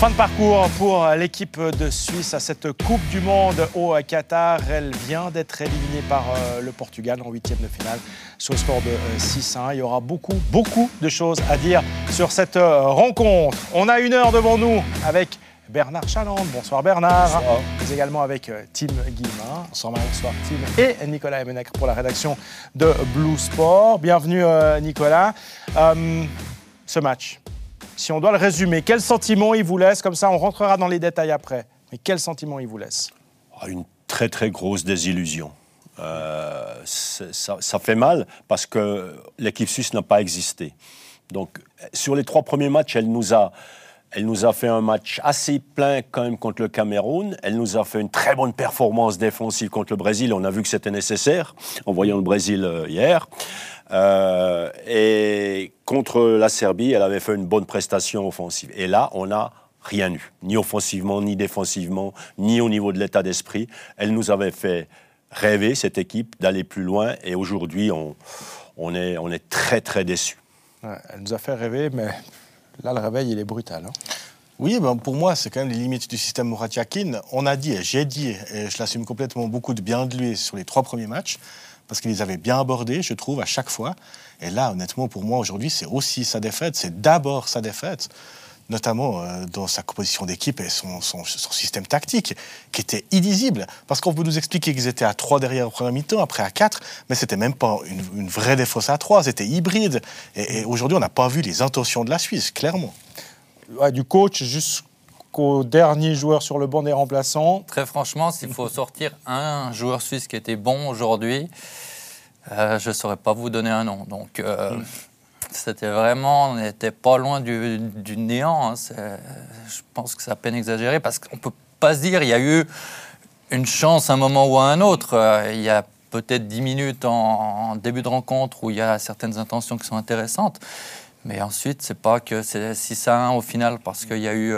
Fin de parcours pour l'équipe de Suisse à cette Coupe du Monde au Qatar. Elle vient d'être éliminée par euh, le Portugal en huitième de finale sur le score de 6-1. Euh, Il y aura beaucoup, beaucoup de choses à dire sur cette euh, rencontre. On a une heure devant nous avec Bernard Chaland. Bonsoir Bernard. Bonsoir. Mais également avec Tim Guillemin. Bonsoir Bonsoir Tim. Et Nicolas Emenec pour la rédaction de Blue Sport. Bienvenue Nicolas. ce match, si on doit le résumer, quel sentiment il vous laisse Comme ça, on rentrera dans les détails après. Mais quel sentiment il vous laisse Une très très grosse désillusion. Euh, ça, ça, fait mal parce que l'équipe suisse n'a pas existé. Donc, sur les trois premiers matchs, elle nous a, elle nous a fait un match assez plein quand même contre le Cameroun. Elle nous a fait une très bonne performance défensive contre le Brésil. On a vu que c'était nécessaire en voyant le Brésil euh, hier. Euh, et contre la Serbie, elle avait fait une bonne prestation offensive. Et là, on n'a rien eu, ni offensivement, ni défensivement, ni au niveau de l'état d'esprit. Elle nous avait fait rêver, cette équipe, d'aller plus loin. Et aujourd'hui, on, on, est, on est très, très déçus. elle nous a fait rêver, mais là, le réveil, il est brutal. Hein. oui, ben pour moi, c'est quand même les limites du système Mouratiakin. On a dit, j'ai dit, et je l'assume complètement, beaucoup de bien de lui sur les trois premiers matchs parce qu'il les avait bien abordés, je trouve, à chaque fois. Et là, honnêtement, pour moi, aujourd'hui, c'est aussi sa défaite, c'est d'abord sa défaite notamment euh, dans sa composition d'équipe et son, son, système tactique, qui était illisible. Parce qu'on veut nous expliquer qu'ils étaient à 3 derrière au premier mi-temps, après à 4, mais c'était même pas une, vraie défausse à 3, c'était hybride. Et, aujourd'hui, on n'a pas vu les intentions de la Suisse, clairement. du coach jusqu'au dernier joueur sur le banc des remplaçants. Très franchement, s'il faut sortir un joueur suisse qui était bon aujourd'hui, euh, je ne saurais pas vous donner un nom. Donc, euh, c'était vraiment, on n'était pas loin du, néant. Hein. Je pense que c'est à peine exagéré parce qu'on ne peut pas se dire il y a eu une chance à un moment ou à un autre. Euh, il y a peut-être 10 minutes en, début de rencontre où il y a certaines intentions qui sont intéressantes. Mais ensuite, c'est pas que c'est 6 à 1 au final, parce qu'il y a eu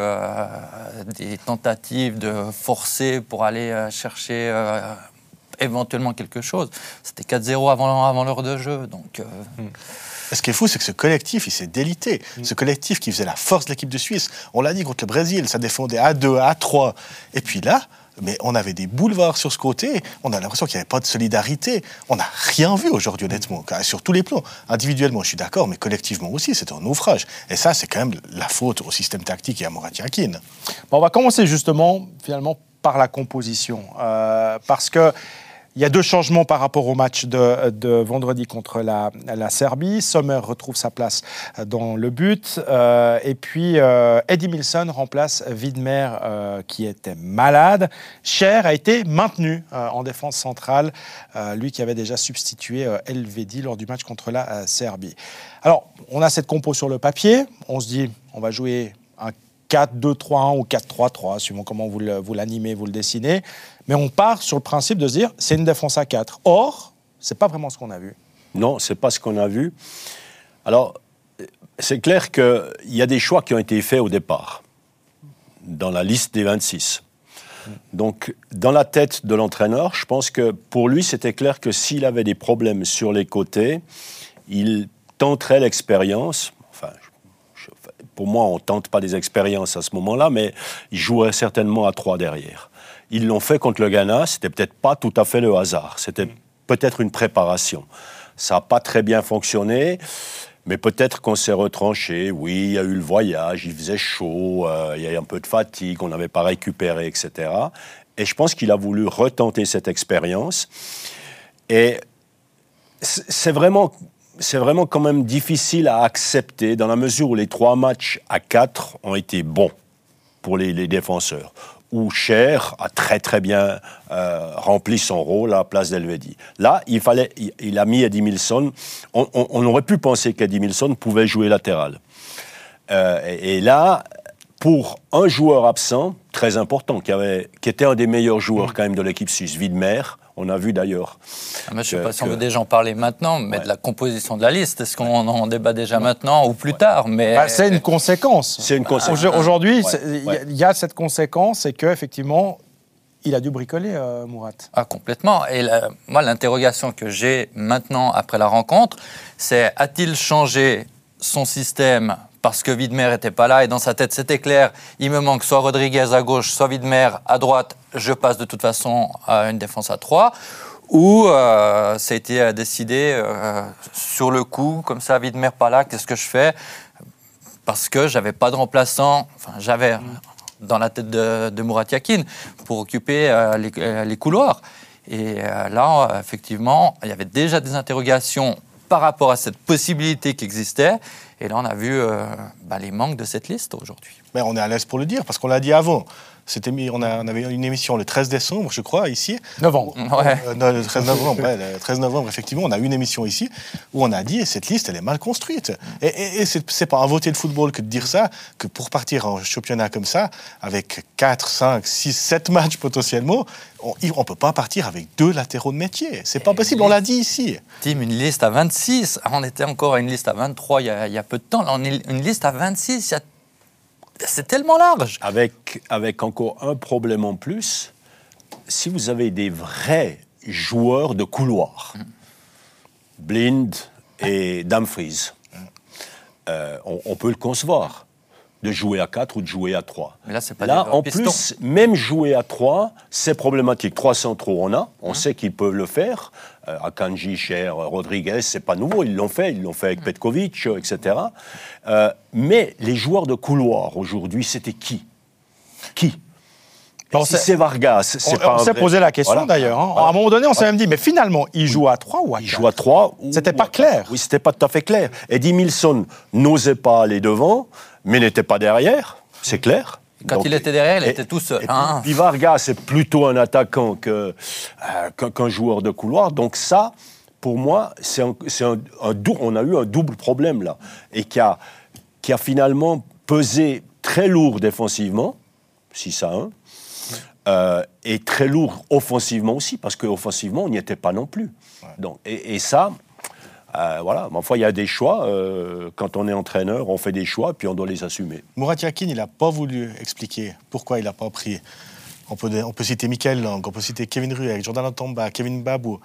des tentatives de forcer pour aller chercher éventuellement quelque chose. C'était 4-0 avant, avant l'heure de jeu. Donc, euh, hmm. Ce qui est fou, c'est que ce collectif, il s'est délité. Hmm. Ce collectif qui faisait la force de l'équipe de Suisse. On l'a dit contre le Brésil, ça défendait à 2, à 3. Et puis là, mais on avait des boulevards sur ce côté. On a l'impression qu'il n'y avait pas de solidarité. On n'a rien vu aujourd'hui, honnêtement, sur tous les plans. Individuellement, je suis d'accord, mais collectivement aussi, c'est un naufrage. Et ça, c'est quand même la faute au système tactique et à Morat Yakin. Bon, on va commencer justement, finalement, par la composition. Euh, parce que il y a deux changements par rapport au match de, vendredi contre la, Serbie. Sommer retrouve sa place dans le but. Euh, et puis, euh, Eddie Milson remplace Widmer, euh, qui était malade. Cher a été maintenu en défense centrale, lui qui avait déjà substitué Elvedi lors du match contre la Serbie. Alors, on a cette compo sur le papier. On se dit, on va jouer un 4-2-3-1 ou 4-3-3, suivant comment vous l'animez, vous le dessinez. Mais on part sur le principe de se dire, c'est une défense à 4. Or, c'est pas vraiment ce qu'on a vu. Non, c'est pas ce qu'on a vu. Alors, c'est clair qu'il y a des choix qui ont été faits au départ, dans la liste des 26. Donc, dans la tête de l'entraîneur, je pense que pour lui, c'était clair que s'il avait des problèmes sur les côtés, il tenterait l'expérience, pour moi, on ne tente pas des expériences à ce moment-là, mais ils joueraient certainement à trois derrière. Ils l'ont fait contre le Ghana, c'était peut-être pas tout à fait le hasard, c'était peut-être une préparation. Ça n'a pas très bien fonctionné, mais peut-être qu'on s'est retranché. Oui, il y a eu le voyage, il faisait chaud, euh, il y a eu un peu de fatigue, on n'avait pas récupéré, etc. Et je pense qu'il a voulu retenter cette expérience. Et c'est vraiment c'est vraiment quand même difficile à accepter dans la mesure où les trois matchs à quatre ont été bons pour les, défenseurs. Où Cher a très très bien euh, rempli son rôle à la place d'Elvedi. Là, il, fallait, il, a mis Eddie Milson. On, aurait pu penser qu'Eddie Milson pouvait jouer latéral. Euh, et, là, pour un joueur absent, très important, qui, avait, qui était un des meilleurs joueurs quand même de l'équipe suisse, Widmer, on a vu d'ailleurs. Ah, je ne sais pas si on veut déjà en parler maintenant, mais de la composition de la liste. Est-ce qu'on en débat déjà maintenant ou plus tard mais... Bah, c'est une conséquence. C'est une conséquence. Aujourd'hui, il y, a cette conséquence, et qu'effectivement, il a dû bricoler, euh, Mourat. Ah, complètement. Et moi, l'interrogation que j'ai maintenant, après la rencontre, c'est a-t-il changé son système parce que Widmer n'était pas là et dans sa tête c'était clair, il me manque soit Rodriguez à gauche, soit Widmer à droite, je passe de toute façon à une défense à 3 ou euh, ça a été décidé euh, sur le coup, comme ça, Widmer pas là, qu'est-ce que je fais? Parce que j'avais pas de remplaçant, enfin j'avais dans la tête de, de Murat Yakin pour occuper euh, les, euh, les couloirs. Et euh, là, euh, effectivement, il y avait déjà des interrogations par rapport à cette possibilité qui existait. Et là, on a vu euh, bah, les manques de cette liste aujourd'hui. Mais on est à l'aise pour le dire, parce qu'on l'a dit avant. C'était on, a- on avait une émission le 13 décembre, je crois, ici. Novembre. Ouais. Euh, non, le 13 novembre, ouais, le 13 novembre, effectivement, on a une émission ici où on a dit cette liste, elle est mal construite. Et, et, et c'est pas un voté de football que de dire ça, que pour partir en championnat comme ça, avec 4, 5, 6, 7 matchs potentiellement, on ne peut pas partir avec deux latéraux de métier. C'est pas possible, on l'a dit ici. Tim, une liste à 26. On était encore à une liste à 23 il y a, il y a peu de temps. Là, on est une liste à 26. il y a- C'est tellement large. Avec, avec encore un problème en plus, si vous avez des vrais joueurs de couloir, Blind et Dumfries, euh, on, on peut le concevoir, de jouer à 4 ou de jouer à 3. Mais là, pas en pistons. plus, même jouer à 3, c'est problématique. 3 centraux, on a, on sait qu'ils peuvent le faire. Euh, Akanji, Cher, Rodriguez, c'est pas nouveau, ils l'ont fait, ils l'ont fait avec Petkovic, euh, etc. Euh, mais les joueurs de couloir aujourd'hui, c'était qui? Qui? On Si c'est Vargas, c'est On, pas on s'est posé la question Voilà. d'ailleurs. hein. Voilà. À un moment donné, on s'est même dit, mais finalement, il joue à 3 ou à 4 Il joue à 3. ou- C'était pas clair. Oui, c'était pas tout à fait clair. Eddie Milson n'osait pas aller devant, mais n'était pas derrière, c'est clair. Quand Donc- il était derrière, il et- était tout seul. hein. puis Vargas, c'est plutôt un attaquant euh, qu'un joueur de couloir. Donc ça, pour moi, c'est un, c'est un- un on a eu un double problème là, et qui a, qui a finalement pesé très lourd défensivement, 6 à 1, euh, et très lourd offensivement aussi, parce qu'offensivement, on n'y était pas non plus. Donc, et, et ça, euh, voilà, mais enfin, il y a des choix. euh, quand on est entraîneur, on fait des choix, puis on doit les assumer. Murat Yakin, il n'a pas voulu expliquer pourquoi il n'a pas pris. On peut, on peut citer Michael Lang, on peut citer Kevin Ruek, Jordan Antamba, Kevin Babou.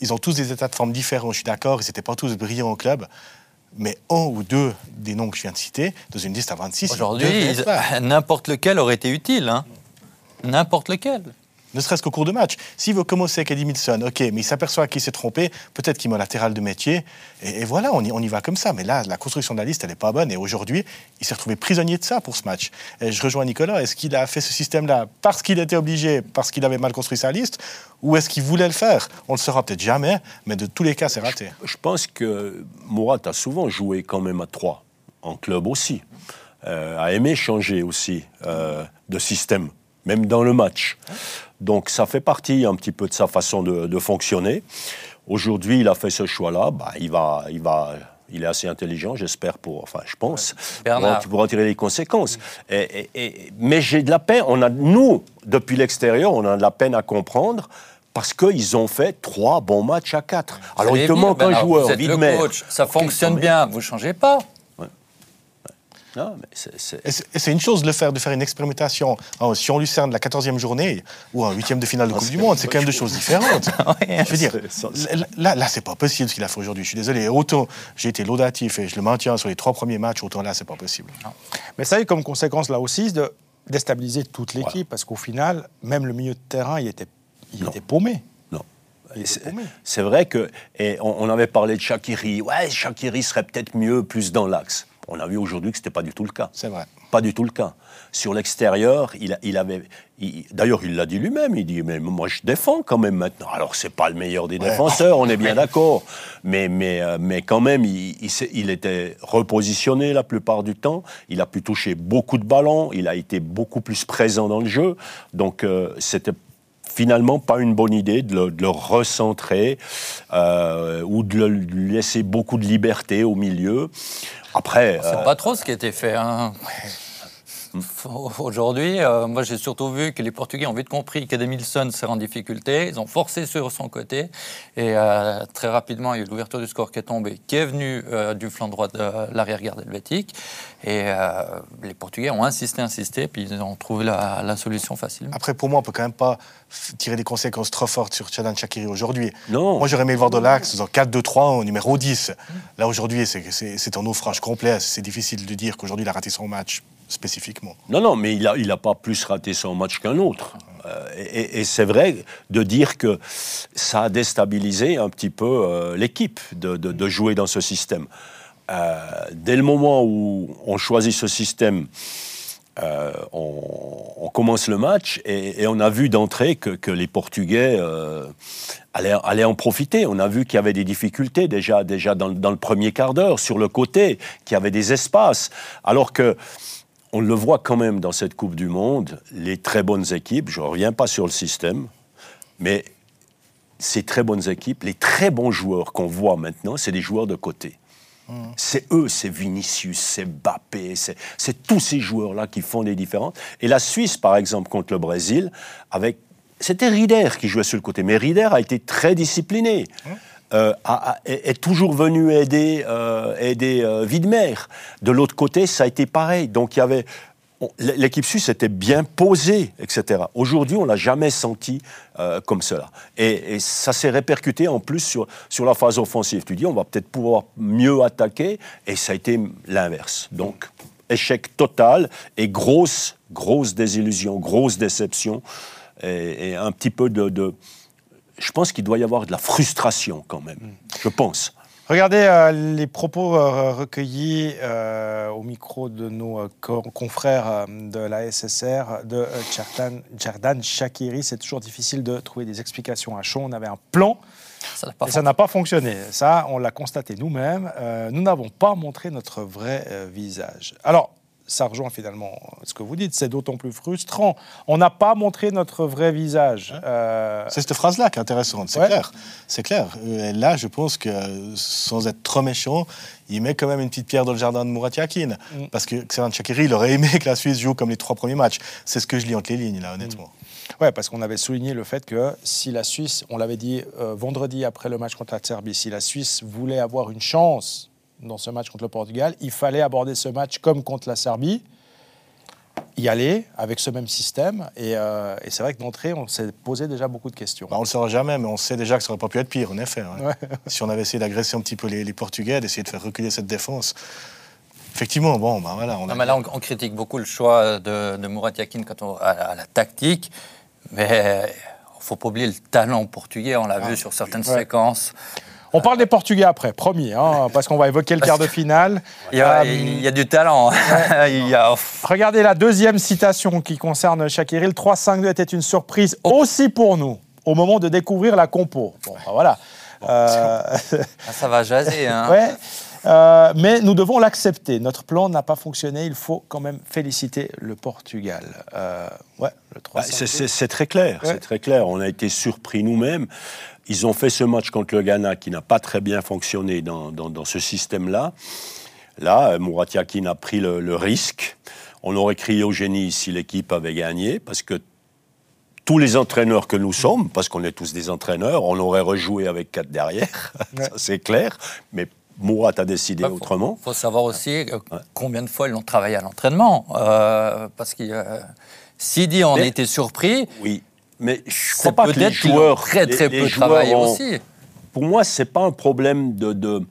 Ils ont tous des états de forme différents, je suis d'accord, ils n'étaient pas tous brillants au club. Mais un ou deux des noms que je viens de citer, dans une liste à 26, ils Aujourd'hui, n'importe lequel aurait été utile. hein. N'importe lequel. Ne serait-ce qu'au cours de match. S'il veut commencer avec Eddie Milson, ok, mais il s'aperçoit qu'il s'est trompé, peut-être qu'il met un latéral de métier, et, voilà, on y, on y va comme ça. Mais là, la construction de la liste, elle n'est pas bonne, et aujourd'hui, il s'est retrouvé prisonnier de ça pour ce match. Et je rejoins Nicolas, est-ce qu'il a fait ce système-là parce qu'il était obligé, parce qu'il avait mal construit sa liste, ou est-ce qu'il voulait le faire? On le saura peut-être jamais, mais de tous les cas, c'est raté. Je pense que Mourad a souvent joué quand même à 3, en club aussi. Euh, a aimé changer aussi euh, de système, même dans le match. Donc ça fait partie un petit peu de sa façon de, de fonctionner. Aujourd'hui, il a fait ce choix-là. Bah, il, va, il, va, il est assez intelligent, j'espère, pour, enfin, je pense, Bernard. pour, pour en tirer les conséquences. Et- et- et- mais j'ai de la peine, on a, nous, depuis l'extérieur, on a de la peine à comprendre parce qu'ils ont fait trois bons matchs à quatre. Alors il te manque un joueur, Vous êtes le coach, ça fonctionne bien, vous ne changez pas. Non, mais c'est- c'est- Et c'est et c'est une chose de le faire, de faire une expérimentation en Sion Lucerne la 14e journée ou en huitième de finale de Coupe du Monde, c'est quand même deux choses différentes. Je veux dire, là, là, c'est pas possible ce qu'il a fait aujourd'hui. Je suis désolé. Et Autant j'ai été laudatif et je le maintiens sur les trois premiers matchs, autant là, c'est pas possible. Mais ça a eu comme conséquence là aussi de déstabiliser toute l'équipe, parce qu'au final, même le milieu de terrain, il était, il était paumé. c'est- paumé. C'est vrai que, et on, on avait parlé de Shakiri. Ouais, Shakiri serait peut-être mieux plus dans l'axe. On a vu aujourd'hui que c'était pas du tout le cas. C'est vrai. Pas du tout le cas. Sur l'extérieur, il, avait. il- D'ailleurs, il l'a dit lui-même. Il dit mais moi je défends quand même maintenant. Alors c'est pas le meilleur des Ouais. défenseurs, on est bien d'accord. Mais mais euh, mais quand même, il, il s'est- il était repositionné la plupart du temps. Il a pu toucher beaucoup de ballons. Il a été beaucoup plus présent dans le jeu. Donc euh, c'était finalement pas une bonne idée de le, de le recentrer euh, ou de le- lui laisser beaucoup de liberté au milieu. Après, C'est euh, pas trop ce qui a été fait. hein. Aujourd'hui, euh, moi j'ai surtout vu que les Portugais ont vite compris qu'Edemilson serait en difficulté. Ils ont forcé sur son côté. Et euh, très rapidement, il y a eu l'ouverture du score qui est tombée, qui est venue euh, du flanc droit de l'arrière-garde helvétique. Et les Portugais ont insisté, insisté, puis ils ont trouvé la, solution facilement. Après, pour moi, on peut quand même pas tirer des conséquences trop fortes sur Tchadan Chakiri aujourd'hui. Non. Moi, j'aurais aimé le voir de l'axe, en 4-2-3 en numéro 10. Là, aujourd'hui, c'est un naufrage complet. C'est difficile de dire qu'aujourd'hui, il a raté son match spécifiquement. Non, non, mais il n'a il a pas plus raté son match qu'un autre. Euh, et, c'est vrai de dire que ça a déstabilisé un petit peu euh, l'équipe de, de, jouer dans ce système. Euh, dès le moment où on choisit ce système, on, commence le match et, on a vu d'entrée que, les Portugais allaient, allaient, en profiter. On a vu qu'il y avait des difficultés déjà, déjà dans, dans le premier quart d'heure, sur le côté, qu'il y avait des espaces. Alors que on le voit quand même dans cette Coupe du Monde, les très bonnes équipes, je ne reviens pas sur le système, mais ces très bonnes équipes, les très bons joueurs qu'on voit maintenant, c'est des joueurs de côté. Mmh. C'est eux, c'est Vinicius, c'est Mbappé, c'est tous ces joueurs-là qui font des différences. Et la Suisse, par exemple, contre le Brésil, avec c'était Rieder qui jouait sur le côté, mais Rieder a été très discipliné. Mmh. Euh, est, toujours venu aider, euh, aider euh. De l'autre côté, ça a été pareil. Donc il y avait l'équipe suisse était bien posée, etc. Aujourd'hui, on l'a jamais senti comme cela. Et, ça s'est répercuté en plus sur, sur la phase offensive. Tu dis, on va peut-être pouvoir mieux attaquer, et ça a été l'inverse. Donc, échec total et grosse, grosse désillusion, grosse déception, et, un petit peu de je pense qu'il doit y avoir de la frustration quand même. Je pense. Regardez euh, les propos euh, recueillis euh, au micro de nos confrères de la SSR, de Jardan Shakiri. C'est toujours difficile de trouver des explications à chaud. On avait un plan. Ça et ça n'a pas fonctionné. Ça, on l'a constaté nous-mêmes. nous n'avons pas montré notre vrai visage. Alors, ça rejoint finalement ce que vous dites, c'est d'autant plus frustrant. On n'a pas montré notre vrai visage. Euh, c'est cette phrase-là qui est intéressante, c'est clair. C'est clair. Et là, je pense que, sans être trop méchant, il met quand même une petite pierre dans le jardin de Murat Yakin. Mm. Parce que Xeran Chakiri, il aurait aimé que la Suisse joue comme les trois premiers matchs. C'est ce que je lis entre les lignes, là, honnêtement. Mm. Ouais, parce qu'on avait souligné le fait que si la Suisse, on l'avait dit euh, vendredi après le match contre la Serbie, si la Suisse voulait avoir une chance dans ce match contre le Portugal. Il fallait aborder ce match comme contre la Serbie, y aller avec ce même système. Et, euh, c'est vrai que d'entrée, on s'est posé déjà beaucoup de questions. Bah, on ne le saura jamais, mais on sait déjà que ça n'aurait pas pu être pire, en effet. Si on avait essayé d'agresser un petit peu les, Portugais, d'essayer de faire reculer cette défense. Effectivement, bon, bah voilà. On, là, on, critique beaucoup le choix de, de Murat Yakin quant à, la tactique, mais il ne faut pas oublier le talent portugais, on l'a ah. vu sur certaines séquences. On parle des Portugais après, premier, hein, parce qu'on va évoquer le quart de finale. Il y a, euh, du talent. Regardez la deuxième citation qui concerne Shakiri. 3-5-2 était une surprise aussi pour nous au moment de découvrir la compo. Bon, ben voilà. Euh, ah, ça va jaser. Hein. Ouais. Euh, mais nous devons l'accepter. Notre plan n'a pas fonctionné. Il faut quand même féliciter le Portugal. ouais, le 3 bah, c'est très clair. C'est très clair. On a été surpris nous-mêmes. Ils ont fait ce match contre le Ghana qui n'a pas très bien fonctionné dans, ce système-là. Là, Murat Yakin a pris le, risque. On aurait crié au génie si l'équipe avait gagné, parce que tous les entraîneurs que nous sommes, parce qu'on est tous des entraîneurs, on aurait rejoué avec quatre derrière, c'est clair. Mais Murat a décidé bah, autrement. Il faut savoir aussi euh, combien de fois ils ont travaillé à l'entraînement. Euh, parce que euh, Sidi en était surpris. Oui. Mais je crois pas que les joueurs très très peu travaillé aussi. Pour moi, c'est pas un problème de,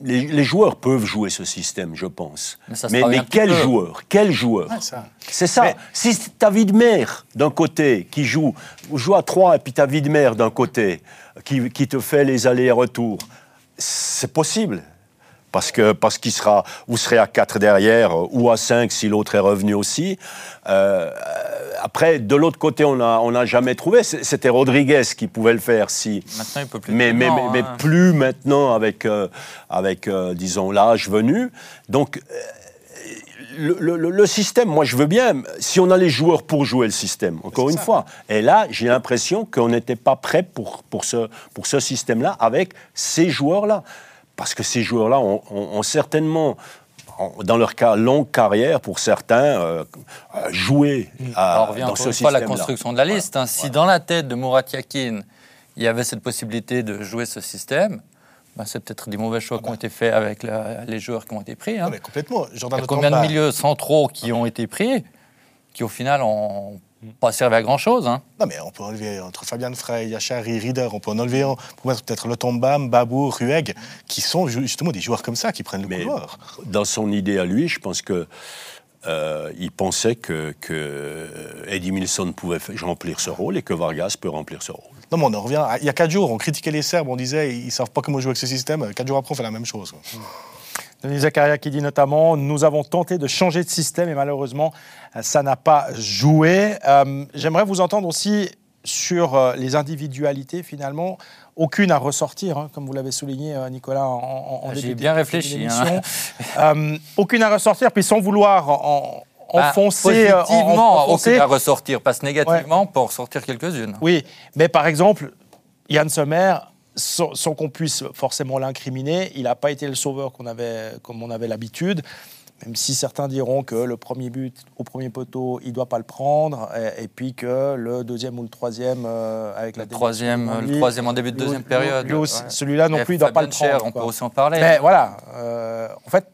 Les, joueurs peuvent jouer ce système, je pense. Mais, mais, quel joueur Quel joueur C'est ça. Si tu as Widmer d'un côté qui joue, joue à 3 et puis tu as Widmer d'un côté qui, qui te fait les allers-retours, c'est possible parce que parce qu'il sera, vous serez à 4 derrière ou à 5 si l'autre est revenu aussi. Euh, après, de l'autre côté, on n'a on a jamais trouvé. C'était Rodriguez qui pouvait le faire si. Maintenant, il peut plus. Mais, mais, mais, hein. plus maintenant avec, euh, avec euh, disons, l'âge venu. Donc. Le, le, système, moi je veux bien, si on a les joueurs pour jouer le système, encore une fois. Et là, j'ai l'impression qu'on n'était pas prêt pour, pour ce, pour ce système-là avec ces joueurs-là parce que ces joueurs-là ont, certainement en- dans leur cas, longue carrière pour certains, euh, jouer à- On revient dans ce une fois à la système-là. construction de la liste. hein. Si dans la tête de Murat Yakin, il y avait cette possibilité de jouer ce système, ben, c'est peut-être des mauvais choix qui ont été faits avec la- les joueurs qui ont été pris. hein. Non, mais complètement. Il Jordan y a combien de milieux centraux qui ont été pris, qui au final n'ont pas servi à grand-chose hein. Non, mais on peut enlever entre Fabian Frey, Yachari, Rieder, on peut en enlever un pour mettre peut-être Lotomba, Babou, Rueg, qui sont ju- justement des joueurs comme ça qui prennent le Mais couloir. dans son idée à lui, je pense que euh, il pensait que, que Eddie Milson pouvait remplir ce rôle et que Vargas peut remplir ce rôle. Non, mais on en revient. à- Il y a quatre jours, on critiquait les Serbes, on disait ils savent pas comment jouer avec ce système. Quatre jours après, on fait la même chose. Denis Zakaria qui dit notamment Nous avons tenté de changer de système et malheureusement, euh, ça n'a pas joué. Euh, J'aimerais vous entendre aussi sur euh, les individualités finalement. Aucune à ressortir, hein, comme vous l'avez souligné, euh, Nicolas, en, en- en J'y ai début bien réfléchi. Euh, aucune à ressortir, puis sans vouloir en, Bah, enfoncer. euh, en- positivement, enfoncer. aucune à ressortir, que négativement, peut en ressortir quelques-unes. Oui, mais par exemple, Yann Sommer, sans, sans qu'on puisse forcément l'incriminer, il n'a pas été le sauveur qu'on avait, comme on avait l'habitude. Même si certains diront que le premier but au premier poteau, il ne doit pas le prendre, et, et puis que le deuxième ou le troisième, euh, avec la Le troisième, démission de le troisième en début de deuxième lui- période. lui aussi, ouais. Celui-là non Et plus, il ne doit pas le Fabien Cher, prendre. on peut aussi en parler. Mais voilà, euh, en fait,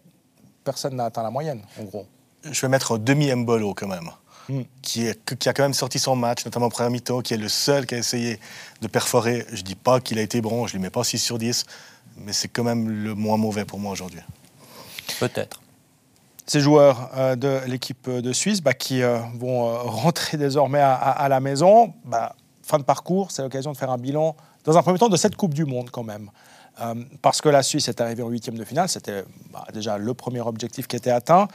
personne n'a atteint la moyenne, en gros. Je vais mettre un demi-Mbolo quand même, Mm. qui, est- qui a quand même sorti son match, notamment en première mi-temps, qui est le seul qui a essayé de perforer. Je dis pas qu'il a été bon, je lui mets pas 6 sur 10, mais c'est quand même le moins mauvais pour moi aujourd'hui. Peut-être. Ces joueurs euh, de l'équipe de Suisse bah, qui euh, vont euh, rentrer désormais à, la maison. Bah, fin de parcours, c'est l'occasion de faire un bilan, dans un premier temps, de cette Coupe du Monde quand même. Parce que la Suisse est arrivée en huitième de finale, c'était bah, déjà le premier objectif qui était atteint.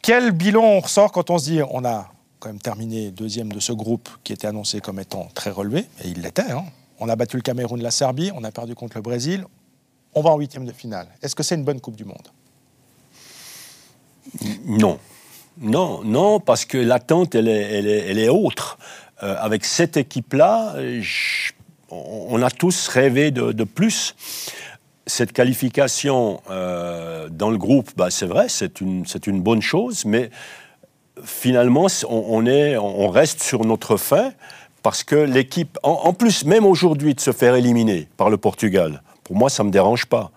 Quel bilan on ressort quand on se dit on a quand même terminé deuxième de ce groupe qui était annoncé comme étant très relevé, et il l'était. hein. On a battu le Cameroun, la Serbie, on a perdu contre le Brésil, on va en huitième de finale. Est-ce que c'est une bonne Coupe du Monde? Non. Non, non, parce que l'attente, elle est, autre. Euh, avec cette équipe-là, on a tous rêvé de, plus. Cette qualification euh, dans le groupe, bah, c'est vrai, c'est une, bonne chose, mais finalement, on reste sur notre fin parce que l'équipe, en, en plus, même aujourd'hui, de se faire éliminer par le Portugal, pour moi, ça ne me dérange pas.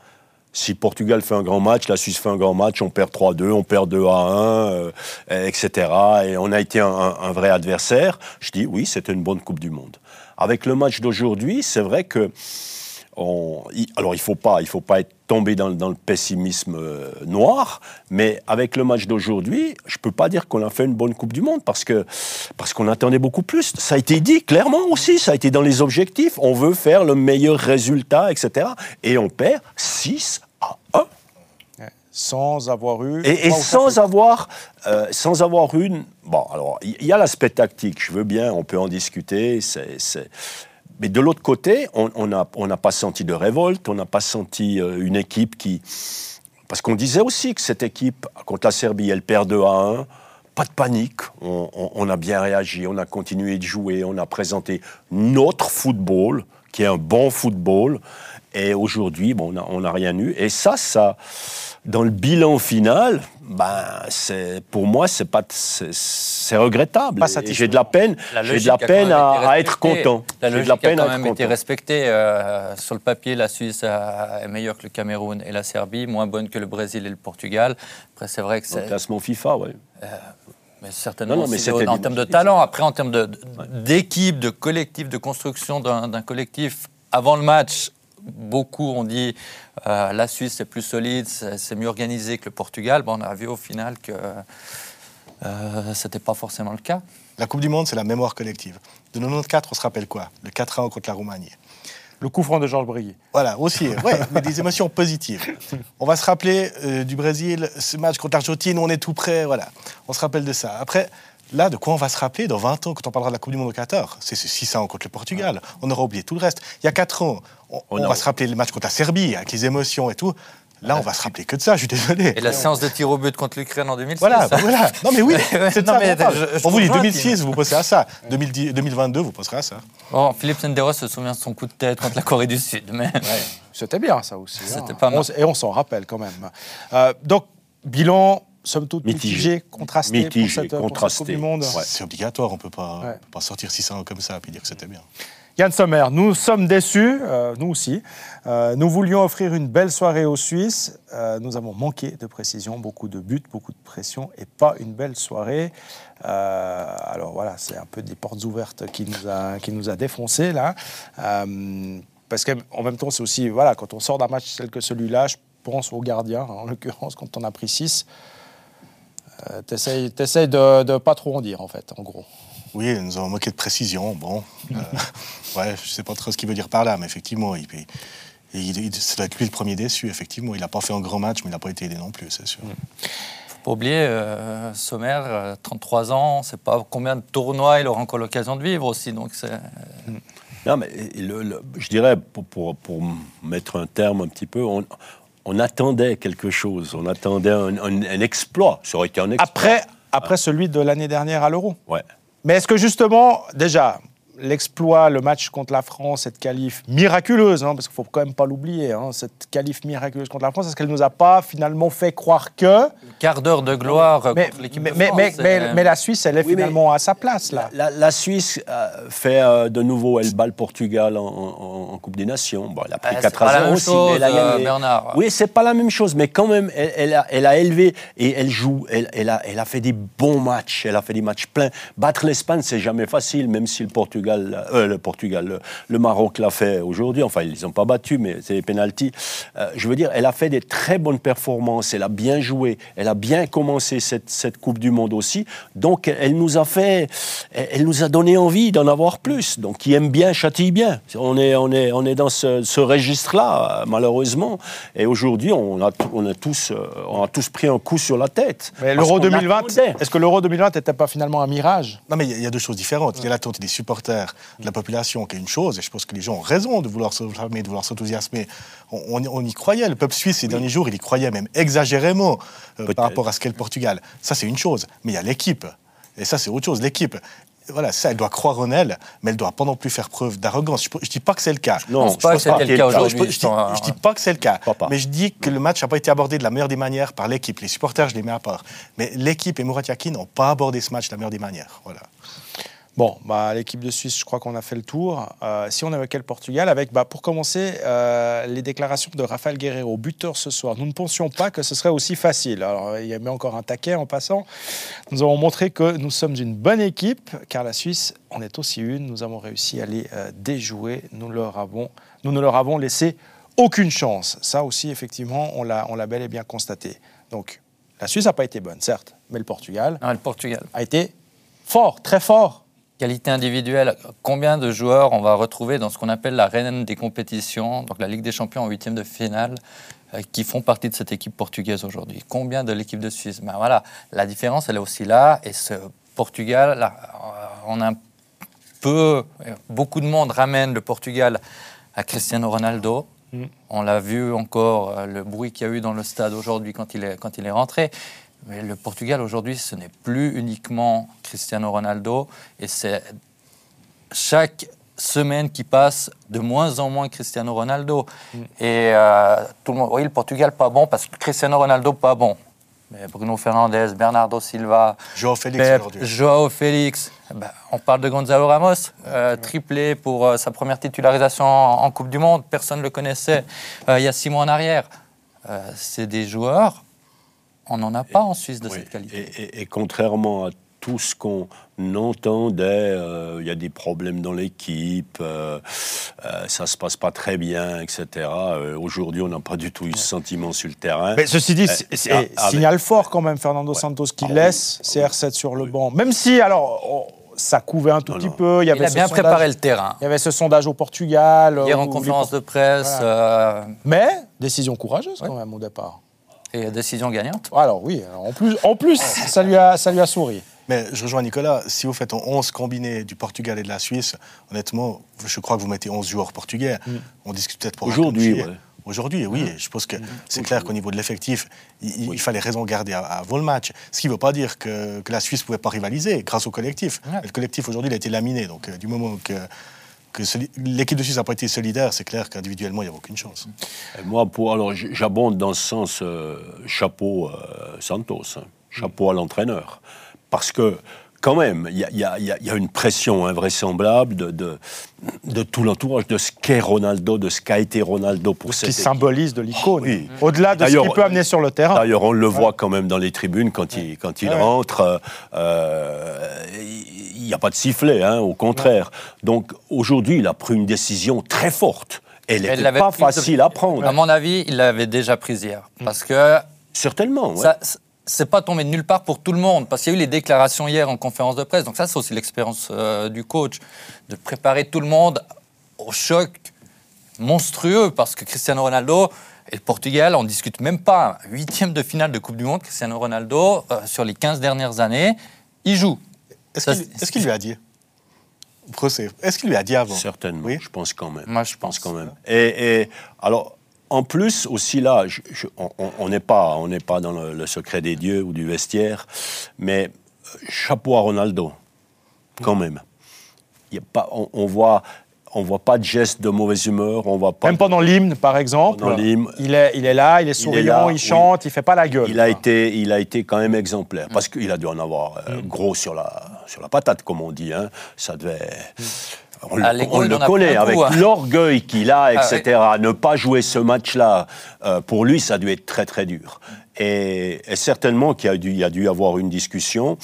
Si Portugal fait un grand match, la Suisse fait un grand match, on perd 3-2, on perd 2 à 1, euh, etc. Et on a été un- un vrai adversaire. Je dis oui, c'était une bonne Coupe du Monde. Avec le match d'aujourd'hui, c'est vrai que on- alors il faut pas, il faut pas être tombé dans, dans le pessimisme euh, noir, mais avec le match d'aujourd'hui, je peux pas dire qu'on a fait une bonne Coupe du Monde parce que parce qu'on attendait beaucoup plus. Ça a été dit clairement aussi, ça a été dans les objectifs. On veut faire le meilleur résultat, etc. Et on perd 6 à 1. sans avoir eu. Et, sans avoir, euh, sans avoir une. Bon, alors, il y, y a l'aspect tactique, je veux bien, on peut en discuter. c'est- Mais de l'autre côté, on n'a pas senti de révolte, on n'a pas senti euh, une équipe qui. Parce qu'on disait aussi que cette équipe, contre la Serbie, elle perd 2 à 1. Pas de panique, on a bien réagi, on a continué de jouer, on a présenté notre football, qui est un bon football. Et aujourd'hui, bon, on n'a rien eu. Et ça, ça, dans le bilan final, ben, c'est pour moi, c'est pas, c'est- regrettable. J'ai de la peine, j'ai de logique la peine à, être content. La J'ai de logique la peine a à quand être même été content. respectée. euh, sur le papier, la Suisse euh, est meilleure que le Cameroun et la Serbie, moins bonne que le Brésil et le Portugal. Après, c'est vrai que c'est classement FIFA, ouais. mais certainement Non, non, mais en termes de talent. Après, en termes de- de- d'équipe, de collectif, de construction d'un collectif, avant le match, beaucoup ont dit euh, la Suisse est plus solide, c'est mieux organisé que le Portugal. Bon, on a vu au final que euh, c'était pas forcément le cas. La Coupe du Monde, c'est la mémoire collective. De 94, on se rappelle quoi? Le 4-1 contre la Roumanie. Le coup franc de Georges Brilly. Voilà, aussi, ouais, mais des émotions positives. On va se rappeler euh, du Brésil, ce match contre l'Argentine, on est tout près, voilà. On se rappelle de ça. Après, là, de quoi on va se rappeler dans 20 ans quand on parlera de la Coupe du Monde au Qatar? C'est ce 600 contre le Portugal. On aura oublié tout le reste. Il y a 4 ans, on, On on a- va se rappeler le match contre la Serbie, avec les émotions et tout. Là, on va se rappeler que de ça, je suis désolé. Et la séance de tir au but contre l'Ukraine en 2006. Voilà, bah voilà. Non, mais oui, c'est de Non, ça mais je- je On vous dit rejoins 2006, vous pensez à ça. 2010 2022, vous penserez à ça. Bon, Philippe Senderos se souvient de son coup de tête contre la Corée du Sud, mais C'était bien, ça aussi. hein. C'était pas mal. On et on s'en rappelle quand même. Euh, donc, bilan, somme toute, Mitigé. mitigé, contrasté Mitigé, pour cette, pour cette contrasté. Coupe du Monde. Ouais. C'est obligatoire, on ne peut pas, Ouais. pas sortir 600 comme ça et dire que c'était bien. Yann Sommer, nous sommes déçus, euh, nous aussi. Euh, nous voulions offrir une belle soirée aux Suisses. Euh, nous avons manqué de précision, beaucoup de buts, beaucoup de pression et pas une belle soirée. Euh, alors voilà, c'est un peu des portes ouvertes qui nous a, qui nous a défoncé là. Euh, parce qu'en même temps, c'est aussi, voilà, quand on sort d'un match tel que celui-là, je pense aux gardiens, en l'occurrence, quand on a pris 6. Euh, T'essayes t'essayes de ne pas trop en dire, en fait, en gros. Oui, nous avons moqué de précision. Bon, euh, ouais, je ne sais pas trop ce qu'il veut dire par là, mais effectivement, il, il, il, il- c'est lui le premier déçu. Effectivement, il n'a pas fait un grand match, mais il n'a pas été aidé non plus, c'est sûr. faut pas oublier, euh, Sommer, euh, 33 ans, c'est pas combien de tournois il aura encore l'occasion de vivre aussi. Donc c'est Non, mais le- le- je dirais, pour, pour- pour mettre un terme un petit peu, on, on attendait quelque chose, on attendait un, un- un exploit. Ça aurait été un exploit. Après, après celui de l'année dernière à l'Euro. Ouais. Mais est-ce que justement, déjà, l'exploit, le match contre la France, cette qualif miraculeuse, hein, parce qu'il ne faut quand même pas l'oublier, hein, cette qualif miraculeuse contre la France, est-ce qu'elle ne nous a pas finalement fait croire que... quart d'heure de gloire Mais, contre l'équipe mais, de mais, France. mais, c'est- mais- mais la Suisse, elle est Oui, finalement à sa place, là. La, la Suisse euh, fait euh, de nouveau, elle bat le Portugal en, en- en Coupe des Nations. Bon, elle a pris Ouais, 4 c'est pas à la 0 même aussi, chose, mais elle a euh, gagné. Bernard. Oui, c'est pas la même chose, mais quand même, elle, elle a, elle a élevé et elle joue. Elle, elle a, elle a fait des bons matchs. Elle a fait des matchs pleins. Battre l'Espagne, c'est jamais facile, même si le Portugal, euh, le Portugal, le, le Maroc l'a fait aujourd'hui. Enfin, ils n'ont pas battu, mais c'est des pénalties. Euh, je veux dire, elle a fait des très bonnes performances. Elle a bien joué. Elle a bien commencé cette, cette Coupe du Monde aussi. Donc, elle nous a fait, elle, elle nous a donné envie d'en avoir plus. Donc, qui aime bien châtie bien. On est, on est, on est dans ce, ce registre-là, malheureusement. Et aujourd'hui, on a, on a tous, euh, on a tous pris un coup sur la tête. L'Euro qu'on 2020, attendait. est-ce que l'Euro 2020 n'était pas finalement un mirage? Non, mais il y a- il y, a deux choses différentes. Il y a l'attente des supporters, de la population, qui est une chose, et je pense que les gens ont raison de vouloir s'enflammer, de vouloir s'enthousiasmer. On, on- on y croyait, le peuple suisse, ces derniers jours, il y croyait même exagérément euh, par rapport à ce qu'est le Portugal. Ça, c'est une chose. Mais il y a l'équipe. Et ça, c'est autre chose. L'équipe, voilà, ça, elle doit croire en elle, mais elle doit pas non plus faire preuve d'arrogance. Je ne dis pas que c'est le cas. Non, pense pas je que y le cas Je, aujourd'hui. je- je dis, je dis pas que c'est le cas, pas. mais je dis que le match n'a pas été abordé de la meilleure des manières par l'équipe. Les supporters, je les mets à part. Mais l'équipe et Murat Yakin n'ont pas abordé ce match de la meilleure des manières. Voilà. Bon, bah, l'équipe de Suisse, je crois qu'on a fait le tour. Euh, si on évoquait le Portugal, avec, bah, pour commencer, euh, les déclarations de Rafael Guerreiro, buteur ce soir. Nous ne pensions pas que ce serait aussi facile. Alors, il y a mis encore un taquet en passant. Nous avons montré que nous sommes une bonne équipe, car la Suisse en est aussi une. Nous avons réussi à les euh, déjouer. Nous, leur avons, nous ne leur avons laissé aucune chance. Ça aussi, effectivement, on l'a on l'a bel et bien constaté. Donc, la Suisse n'a pas été bonne, certes, mais le Portugal Non, le Portugal. a été fort, très fort. Qualité individuelle, combien de joueurs on va retrouver dans ce qu'on appelle la reine des compétitions, donc la Ligue des Champions en huitième de finale, euh, qui font partie de cette équipe portugaise aujourd'hui? Combien de l'équipe de Suisse? Ben voilà, La différence, elle est aussi là. Et ce Portugal, là, euh, on a un peu. euh, Beaucoup de monde ramène le Portugal à Cristiano Ronaldo. Mm. On l'a vu encore, le bruit qu'il y a eu dans le stade aujourd'hui quand, il est- quand il est rentré. Mais le Portugal aujourd'hui, ce n'est plus uniquement Cristiano Ronaldo. Et c'est chaque semaine qui passe, de moins en moins Cristiano Ronaldo. Et euh, tout le monde, oui, le Portugal pas bon parce que Cristiano Ronaldo pas bon. Mais Bruno Fernandes, Bernardo Silva, Joao Félix aujourd'hui. Joao Félix. Ben, on parle de Gonzalo Ramos, euh, triplé pour euh, sa première titularisation en, en Coupe du Monde. Personne ne le connaissait il y a six mois en arrière. C'est des joueurs, on n'en a pas en Suisse de Oui, cette qualité. Et, et- et contrairement à tout ce qu'on entendait, euh, il y a des problèmes dans l'équipe, euh, euh, ça se passe pas très bien, etc. Euh, Aujourd'hui, on n'a pas du tout eu ce sentiment sur le terrain. Mais ceci dit, Euh, c'est- ah, ah, signal fort quand même, Fernando Santos, qui Ah oui. laisse CR7 sur le banc. Même si, alors, oh, ça couvait un tout Non, petit non. peu. Il y avait Il a ce bien sondage- préparé le terrain. Il y avait ce sondage au Portugal. Hier en conférence de presse, euh, Mais décision courageuse quand même au départ. Et décision gagnante. Alors oui, en plus, en plus ça, lui a, ça lui a souri. Mais je rejoins Nicolas, si vous faites un 11 combiné du Portugal et de la Suisse, honnêtement, je crois que vous mettez 11 joueurs portugais. On discute peut-être pour Aujourd'hui, ouais. Aujourd'hui, oui, je pense que c'est clair qu'au niveau de l'effectif, il, il fallait raison garder à- avant le match. Ce qui ne veut pas dire que, que la Suisse ne pouvait pas rivaliser grâce au collectif. Le collectif, aujourd'hui, il a été laminé. Donc, euh, du moment que, que l'équipe de Suisse n'a pas été solidaire, c'est clair qu'individuellement, il n'y a aucune chance. Moi, alors, j'abonde dans ce sens, euh, chapeau euh, Santos, hein. chapeau à l'entraîneur. Parce que, quand même, il y a, y y une pression invraisemblable de, de, de tout l'entourage, de ce qu'est Ronaldo, de ce qu'a été Ronaldo pour Ce cette qui équipe. symbolise de l'icône. oui. Au-delà de ce qu'il peut amener sur le terrain. D'ailleurs, on le voit quand même dans les tribunes quand il, quand il Ouais. rentre. euh, euh, il n'y a pas de sifflet, hein, au contraire. Donc aujourd'hui, il a pris une décision très forte. Elle n'était pas facile de- à prendre. À mon avis, il l'avait déjà prise hier. Parce que Certainement. ouais. ça, c'est pas tombé de nulle part pour tout le monde. Parce qu'il y a eu les déclarations hier en conférence de presse. Donc ça, c'est aussi l'expérience euh, du coach, de préparer tout le monde au choc monstrueux. Parce que Cristiano Ronaldo et le Portugal, on discute même pas. Huitième de finale de Coupe du Monde, Cristiano Ronaldo, euh, sur les 15 dernières années, il joue. Est-ce qu'il lui a dit? Est-ce qu'il lui a dit avant? Certainement, Oui. je pense quand même. Moi, je pense pense. quand même. Et, et alors, en plus aussi là, je- je- on- n'est pas, on pas dans le, le secret des dieux ou du vestiaire, mais euh, chapeau à Ronaldo, quand même. Il y a pas, on, on voit, on voit pas de geste de mauvaise humeur, on voit pas. Même pendant l'hymne, par exemple. Pendant l'hymne. Il est, il est là, il est souriant, là, il oui. chante, il fait pas la gueule. Il a, quoi. été, il a été quand même exemplaire, parce qu'il a dû en avoir euh, gros sur la, sur la patate, comme on dit. Hein. Ça devait... On, le- Ah, on connaît, avec hein. l'orgueil qu'il a, Ah, etc. Ne pas jouer ce match-là, euh, pour lui, ça a dû être très, très dur. Et, et certainement qu'il y a dû, y avoir une discussion.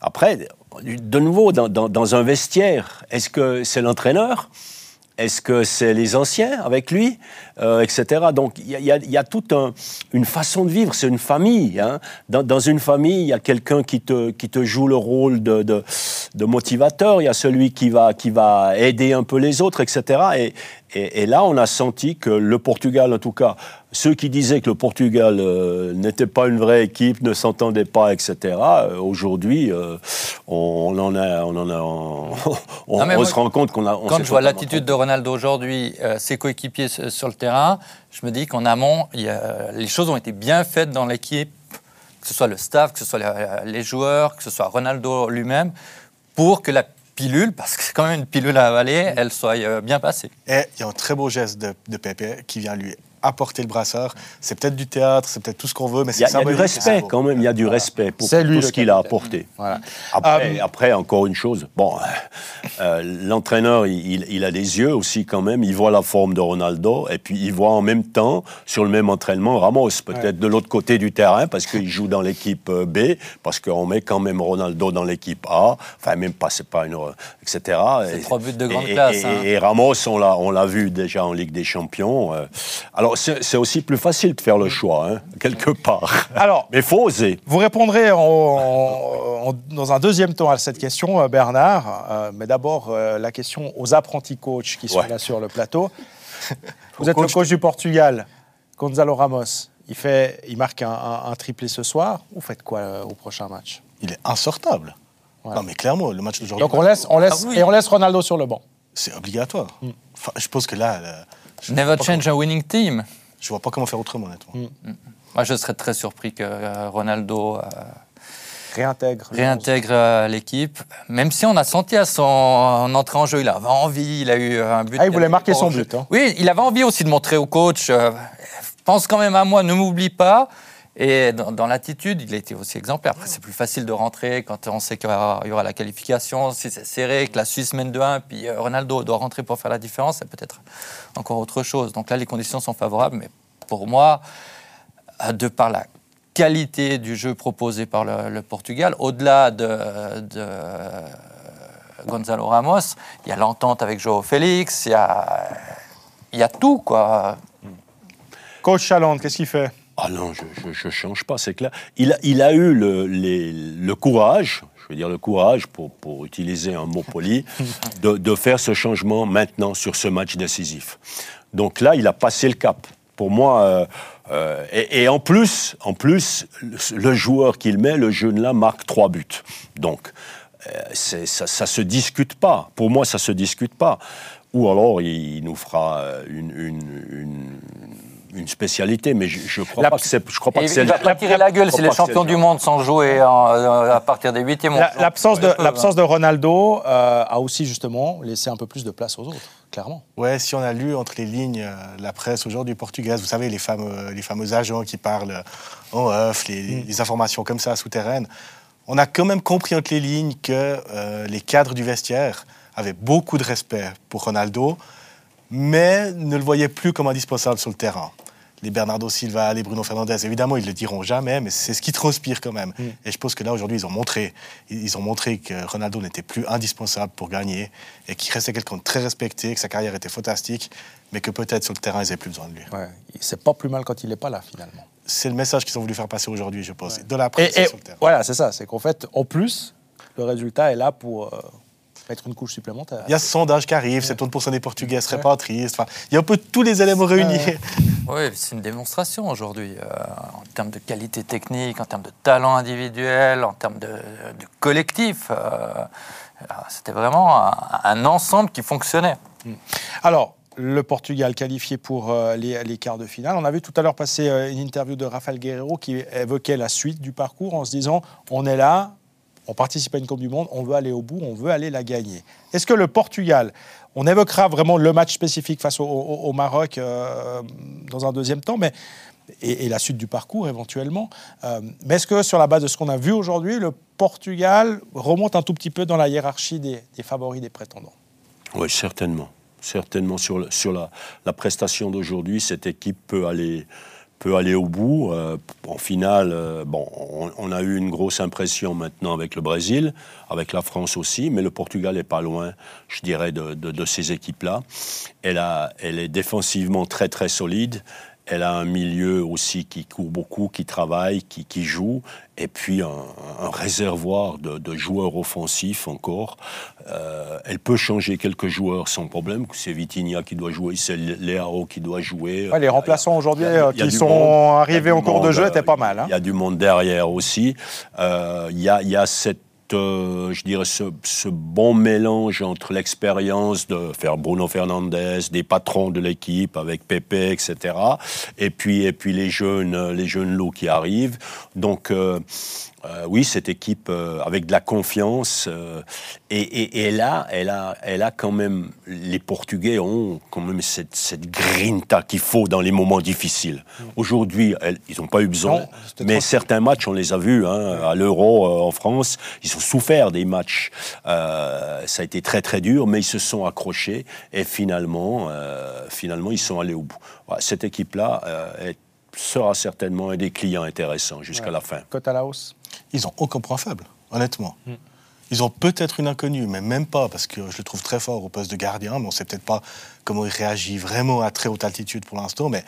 Après, de nouveau, dans, dans- dans un vestiaire, est-ce que c'est l'entraîneur? Est-ce que c'est les anciens avec lui, euh, etc. Donc il y a, toute un- une façon de vivre, c'est une famille. hein. Dans, une famille, il y a quelqu'un qui te, qui te joue le rôle de, motivateur, il y a celui qui va, aider un peu les autres, etc. Et, et, et là, on a senti que le Portugal, en tout cas, ceux qui disaient que le Portugal euh, n'était pas une vraie équipe, ne s'entendait pas, etc. euh, Aujourd'hui, euh, on, on en a, on en a, on, Non, moi, se rend compte qu'on a. Quand je vois l'attitude de Ronaldo aujourd'hui, euh, ses coéquipiers sur le terrain, je me dis qu'en amont, il y a- les choses ont été bien faites dans l'équipe, que ce soit le staff, que ce soit les, les joueurs, que ce soit Ronaldo lui-même, pour que la pilule, parce que c'est quand même une pilule à avaler, elle soit euh, bien passée. Et il y a un très beau geste de, de Pepe qui vient lui apporter le brassard. C'est peut-être du théâtre, c'est peut-être tout ce qu'on veut, mais Il y, a, c'est il y a du respect quand même, il y a du respect pour lui, tout ce qu'il a apporté. Voilà. Après, Euh, après, encore une chose, bon, euh, l'entraîneur, il, a des yeux aussi quand même, il voit la forme de Ronaldo, et puis il voit en même temps, sur le même entraînement, Ramos, peut-être de l'autre côté du terrain, parce qu'il joue dans l'équipe euh, B, parce qu'on met quand même Ronaldo dans l'équipe A, enfin même pas, c'est pas une... etc. C'est Et- trois buts de grande et- classe, Et, hein. et Ramos, on l'a, vu déjà en Ligue des Champions. euh. Alors c'est, aussi plus facile de faire le choix, hein, quelque part. Alors, Mais faut oser. Vous répondrez en- en- en- dans un deuxième temps à cette question, euh, Bernard. Euh, mais d'abord, euh, la question aux apprentis coachs qui sont Ouais. là sur le plateau. Vous êtes le coach- coach du Portugal, Gonzalo Ramos. Il, fait, il marque un, un- un triplé ce soir. Vous faites quoi euh, au prochain match? Il est insortable. Voilà. Non, mais clairement, le match d'aujourd'hui, Donc on laisse, on laisse, Ah oui. et on laisse Ronaldo sur le banc. c'est obligatoire. Enfin, je pense que là, je Never vois pas change a winning team. comment- Je vois pas comment faire autrement, honnêtement. Moi, je serais très surpris que euh, Ronaldo euh, Réintègre. réintègre euh, l'équipe, même si on a senti à son en entrée en jeu, il avait envie, il a eu un but. Ah, il voulait marquer son but, hein. Oui, il avait envie aussi de montrer au coach, euh, pense quand même à moi, ne m'oublie pas. Et dans, l'attitude, il a été aussi exemplaire. Après, c'est plus facile de rentrer quand on sait qu'il y aura, la qualification, si c'est serré, que la Suisse mène 2-1, puis euh, Ronaldo doit rentrer pour faire la différence, c'est peut-être encore autre chose. Donc là, les conditions sont favorables, mais pour moi, de par la qualité du jeu proposé par le, Portugal, au-delà de, Gonzalo Ramos, il y a l'entente avec Joao Félix, il y a, il y a tout, quoi. Coach Chaland, qu'est-ce qu'il fait? Ah non, je ne change pas, c'est clair. Il a, il a eu le, les- le courage, je veux dire le courage, pour, pour utiliser un mot poli, de, de faire ce changement maintenant sur ce match décisif. Donc là, il a passé le cap. Pour moi, euh, euh, et, et en plus, en plus, le, joueur qu'il met, le jeune là, marque trois buts. Donc, euh, ça, ça se discute pas. Pour moi, ça se discute pas. Ou alors, il, nous fera une, une- une- une spécialité, mais je, je crois La- pas que c'est. Je crois pas Et que c'est il va pas tirer la gueule si les champions du monde sont joués en- euh, à partir des huitièmes. L'absence de, l'absence de Ronaldo euh, a aussi justement laissé un peu plus de place aux autres, clairement. Ouais, si on a lu entre les lignes euh, la presse aujourd'hui portugaise, vous savez, les fameux, les fameux agents qui parlent en off, les, les informations comme ça souterraines, on a quand même compris entre les lignes que euh, les cadres du vestiaire avaient beaucoup de respect pour Ronaldo, mais ne le voyaient plus comme indispensable sur le terrain. Les Bernardo Silva, les Bruno Fernandes, évidemment, ils ne le diront jamais, mais c'est ce qui transpire quand même. Et je pense que là, aujourd'hui, ils ont montré, ils ont montré que Ronaldo n'était plus indispensable pour gagner et qu'il restait quelqu'un de très respecté, que sa carrière était fantastique, mais que peut-être sur le terrain, ils n'avaient plus besoin de lui. Ouais. C'est pas plus mal quand il n'est pas là, finalement. C'est le message qu'ils ont voulu faire passer aujourd'hui, je pense. De la Et, presse et sur le terrain. voilà, c'est ça. C'est qu'en fait, en plus, le résultat est là pour euh, mettre une couche supplémentaire. Il y a ce sondage qui arrive, 70% des Portugais seraient pas tristes. Enfin, il y a un peu tous les éléments réunis. Oui, c'est une démonstration aujourd'hui, euh, en termes de qualité technique, en termes de talent individuel, en termes de, de collectif. euh, euh, C'était vraiment un, un ensemble qui fonctionnait. Alors, le Portugal qualifié pour euh, les, les quarts de finale. On a vu tout à l'heure passer euh, une interview de Rafael Guerrero qui évoquait la suite du parcours en se disant on est là, on participe à une Coupe du Monde, on veut aller au bout, on veut aller la gagner. Est-ce que le Portugal, on évoquera vraiment le match spécifique face au, Maroc euh, dans un deuxième temps, mais et, la suite du parcours éventuellement. Euh, mais est-ce que sur la base de ce qu'on a vu aujourd'hui, le Portugal remonte un tout petit peu dans la hiérarchie des, favoris des prétendants? Oui, certainement. Certainement, sur, sur la, la prestation d'aujourd'hui, cette équipe peut aller, peut aller au bout. Euh, en finale, euh, on, a eu une grosse impression maintenant avec le Brésil, avec la France aussi, mais le Portugal n'est pas loin, je dirais, de, ces équipes-là. Elle, elle est défensivement très, très solide. Elle a un milieu aussi qui court beaucoup, qui travaille, qui, qui joue, et puis un, un réservoir de, de joueurs offensifs encore. Euh, elle peut changer quelques joueurs sans problème. C'est Vitinha qui doit jouer, c'est Léao qui doit jouer. Ouais, les remplaçants aujourd'hui euh, qui sont monde. arrivés en cours de jeu euh, étaient pas mal. hein. Il y a du monde derrière aussi. Euh, Il y, a, il y a cette, euh, je dirais, ce, bon mélange entre l'expérience de faire Bruno Fernandes, des patrons de l'équipe avec Pepe, etc. Et puis, et puis les jeunes, les jeunes loups qui arrivent. Donc, euh, euh, oui, cette équipe euh, avec de la confiance. euh, et, et, et là, elle a, elle a quand même, les Portugais ont quand même cette, cette grinta qu'il faut dans les moments difficiles. Aujourd'hui, elle- ils n'ont pas eu besoin. Non, mais trop- certains matchs, on les a vus hein, à l'Euro en France. Ils ont souffert des matchs. Ça a été très très dur, mais ils se sont accrochés et finalement, finalement, ils sont allés au bout. Voilà, cette équipe-là est- sera certainement un des clients intéressants jusqu'à la fin. Cote à la hausse. Ils n'ont aucun point faible, honnêtement. Ils ont peut-être une inconnue, mais même pas, parce que je le trouve très fort au poste de gardien, mais on ne sait peut-être pas comment il réagit vraiment à très haute altitude pour l'instant, mais,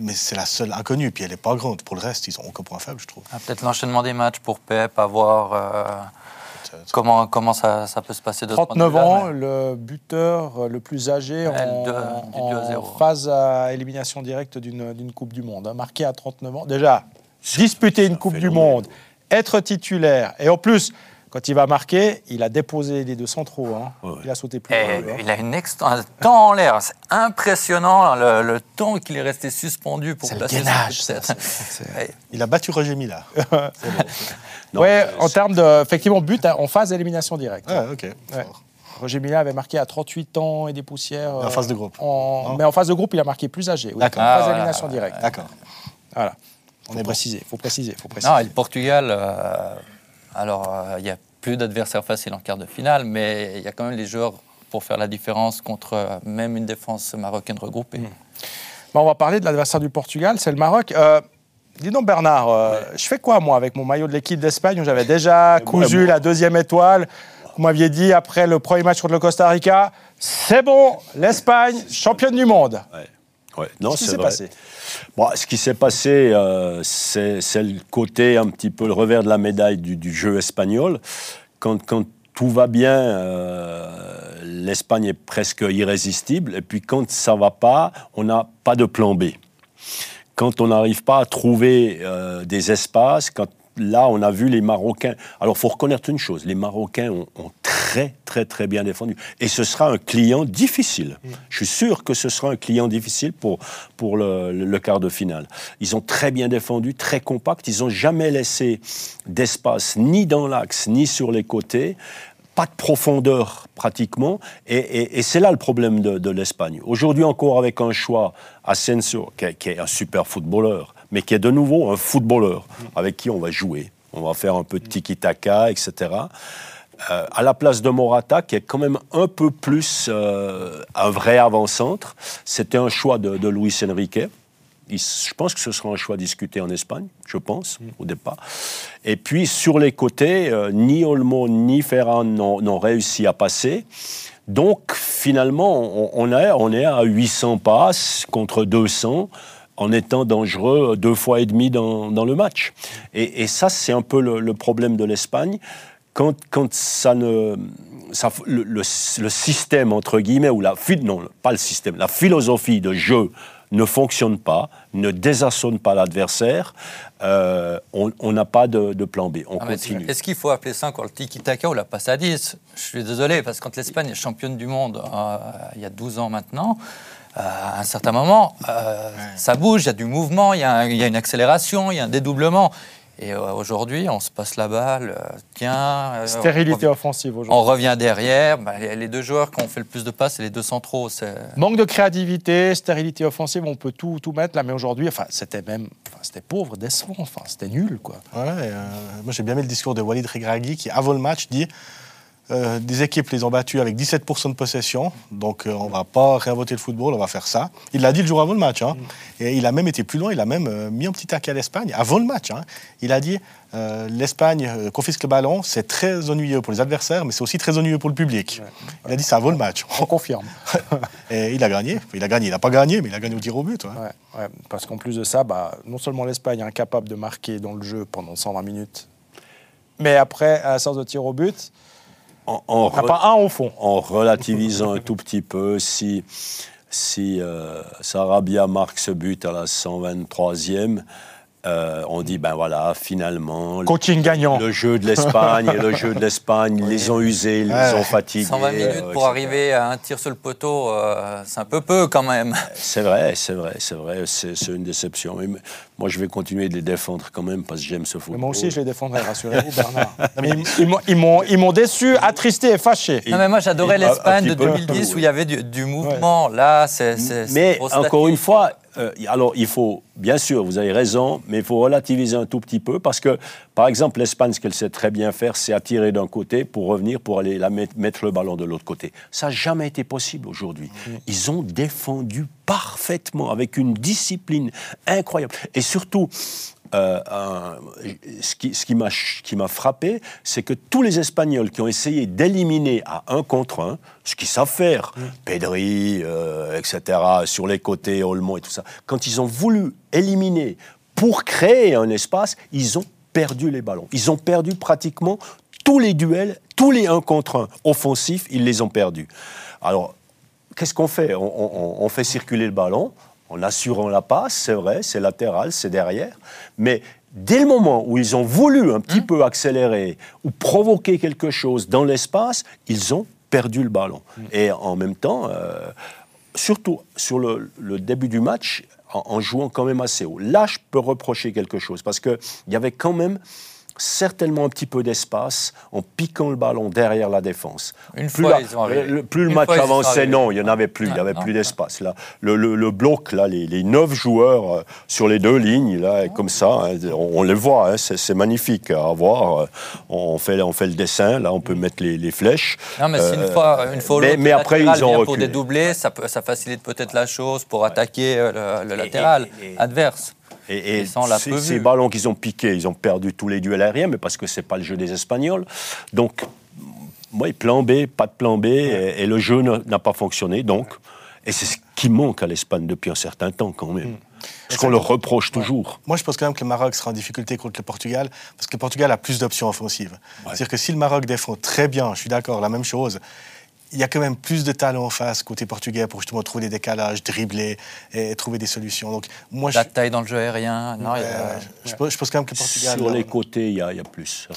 mais c'est la seule inconnue, puis elle n'est pas grande. Pour le reste, ils n'ont aucun point faible, je trouve. Ah, Peut-être l'enchaînement des matchs pour Pep, à voir euh, comment, comment ça, ça peut se passer de ce point de 39 vue-là, ans, mais- le buteur le plus âgé en, 2-0. phase à élimination directe d'une d'une Coupe du Monde. hein, marqué à 39 ans. Déjà, disputer une un Coupe du. Monde, être titulaire, et en plus, quand il va marquer, il a déposé les deux centraux. hein. Ouais. Il a sauté plus loin. hein. il a une un temps en l'air. C'est impressionnant le, le temps qu'il est resté suspendu pour C'est le gainage, ça, tête. c'est- Ouais. Il a battu Roger Mila. C'est- en termes de, effectivement, but en phase d'élimination directe. Ah, ok. Ouais. Fort. Roger Mila avait marqué à 38 ans et des poussières. En euh, phase de groupe. en- Non mais en phase de groupe, il a marqué plus âgé. oui. D'accord. En Ah, phase voilà. d'élimination directe. D'accord. Voilà. On Faut est bon. préciser, faut préciser, faut préciser. Non, et le Portugal, euh, alors euh, il y a plus d'adversaires faciles en quart de finale, mais il y a quand même les joueurs pour faire la différence contre euh, même une défense marocaine regroupée. Bon, on va parler de l'adversaire du Portugal, c'est le Maroc. Euh, dis donc Bernard, euh, je fais quoi moi avec mon maillot de l'équipe d'Espagne où j'avais déjà cousu la deuxième étoile Vous m'aviez dit après le premier match contre le Costa Rica, c'est bon, l'Espagne, championne du monde. Ouais. Ouais. Non, Qu'est-ce qui s'est passé? Bon, ce qui s'est passé, euh, c'est c'est le côté un petit peu le revers de la médaille du, du jeu espagnol. Quand, quand tout va bien, euh, l'Espagne est presque irrésistible. Et puis quand ça va pas, on n'a pas de plan B. Quand on n'arrive pas à trouver euh, des espaces, quand là on a vu les Marocains. Alors faut reconnaître une chose, les Marocains ont, ont très très très bien défendu. Et ce sera un client difficile. Je suis sûr que ce sera un client difficile pour, pour le, le quart de finale. Ils ont très bien défendu, très compact. Ils n'ont jamais laissé d'espace ni dans l'axe ni sur les côtés pas de profondeur pratiquement, et, c'est là le problème de, l'Espagne. Aujourd'hui encore avec un choix, Asensio, qui, qui, est un super footballeur, mais qui est de nouveau un footballeur avec qui on va jouer. On va faire un peu de tiki-taka, etc. Euh, à la place de Morata, qui est quand même un peu plus euh, un vrai avant-centre, c'était un choix de, de Luis Enrique je pense que ce sera un choix discuté en Espagne, je pense, mm. au départ. Et puis, sur les côtés, euh, ni Olmo ni Ferran n'ont réussi à passer. Donc, finalement, on, on est à 800 passes contre 200 en étant dangereux deux fois et demi dans, le match. Et, ça, c'est un peu le, problème de l'Espagne. Quand, quand, ça ne... Ça, le, le, système, entre guillemets, ou la... Non, pas le système, la philosophie de jeu ne fonctionne pas, ne désarçonne pas l'adversaire, euh, on n'a pas de, plan B. On ah, continue. Est-ce qu'il faut appeler ça encore le tiki-taka ou la passe à 10 Je suis désolé, parce que quand l'Espagne est championne du monde euh, il y a 12 ans maintenant, à un certain moment, ça bouge, il y a du mouvement, il y, a une accélération, il y a un dédoublement. Et euh, aujourd'hui, on se passe la balle, euh, tiens. Euh, Stérilité offensive aujourd'hui. On revient derrière. Bah, les deux joueurs qui ont fait le plus de passes, c'est les deux centraux. Manque de créativité, stérilité offensive, on peut tout, tout mettre là, mais aujourd'hui, enfin, c'était même. c'était pauvre, décevant, enfin, c'était nul, quoi. Ouais, moi j'ai bien aimé le discours de Walid Regragui qui, avant le match, dit euh, des équipes les ont battues avec 17% de possession, donc euh, on va pas réinventer le football, on va faire ça. Il l'a dit le jour avant le match, hein. mm. et il a même été plus loin, il a même euh, mis un petit taquet à l'Espagne avant le match. Hein. Il a dit l'Espagne confisque le ballon, c'est très ennuyeux pour les adversaires, mais c'est aussi très ennuyeux pour le public. Il a dit ça avant le match. On confirme. et il a gagné, il a gagné, il n'a pas gagné, mais il a gagné au tir au but. Ouais. parce qu'en plus de ça, bah, non seulement l'Espagne est incapable de marquer dans le jeu pendant 120 minutes, mais après, à la séance de tir au but, en, pas un au fond. En relativisant un tout petit peu, si, si euh, Sarabia marque ce but à la 123e, euh, on dit, ben voilà, finalement, Coaching gagnant. le jeu de l'Espagne et le jeu de l'Espagne, ils les ont usés, ils les ont fatigués. 120 minutes euh, pour arriver à un tir sur le poteau, euh, c'est un peu peu quand même. C'est vrai, c'est vrai, c'est vrai, c'est une déception. Mais moi, je vais continuer de les défendre quand même parce que j'aime ce football. moi aussi, je les défendrai, rassurez-vous, Bernard. ils m'ont déçu, attristé et fâché. Non, mais moi, j'adorais l'Espagne de 2010 où il y avait du, mouvement. Là, c'est. Mais encore une fois, euh, alors, il faut, bien sûr, vous avez raison, mais il faut relativiser un tout petit peu parce que, par exemple, l'Espagne, ce qu'elle sait très bien faire, c'est attirer d'un côté pour revenir, pour aller la mettre, le ballon de l'autre côté. Ça n'a jamais été possible aujourd'hui. Ils ont défendu parfaitement, avec une discipline incroyable. Et surtout, euh, ce qui, ce qui m'a frappé, c'est que tous les Espagnols qui ont essayé d'éliminer à un contre un, ce qu'ils savent faire, mm. Pedri, euh, etc., sur les côtés, Olmo et tout ça, quand ils ont voulu éliminer pour créer un espace, ils ont perdu les ballons. Ils ont perdu pratiquement tous les duels, tous les un contre un offensifs, ils les ont perdus. Alors, qu'est-ce qu'on fait? On, fait circuler le ballon, en assurant la passe, c'est vrai, c'est latéral, c'est derrière, mais dès le moment où ils ont voulu un petit mmh. peu accélérer ou provoquer quelque chose dans l'espace, ils ont perdu le ballon. Mmh. Et en même temps, euh, surtout sur le, début du match, en, en, jouant quand même assez haut. Là, je peux reprocher quelque chose, parce qu'il y avait quand même certainement un petit peu d'espace en piquant le ballon derrière la défense. Une plus, fois, ils ont le, plus le match avançait, non, il n'y en avait plus, il n'y avait plus d'espace. Là, le, bloc, là, les, neuf joueurs euh, sur les deux lignes, là, comme ça, hein, on, les voit, hein, c'est magnifique à voir. Euh, on fait, on fait le dessin, là, on peut mettre les, flèches. Non, mais une euh, fois, une fois mais, mais après, ils ont pour dédoubler, ça, ça facilite peut-être la chose pour attaquer le, latéral adverse. Et, ces, ballons qu'ils ont piqués, ils ont perdu tous les duels aériens, mais parce que c'est pas le jeu des Espagnols. Donc, oui, plan B, pas de plan B, et, le jeu n'a pas fonctionné. Donc, et c'est ce qui manque à l'Espagne depuis un certain temps quand même. Mm. Ce qu'on leur reproche toujours. Moi, je pense quand même que le Maroc sera en difficulté contre le Portugal, parce que le Portugal a plus d'options offensives. C'est-à-dire que si le Maroc défend très bien, je suis d'accord, la même chose, il y a quand même plus de talent en face côté portugais pour justement trouver des décalages, dribbler et trouver des solutions. Donc, moi, La taille dans le jeu aérien. Non, je, pense, quand même que le Portugal. Sur les côtés, il y, a, plus. Ouais.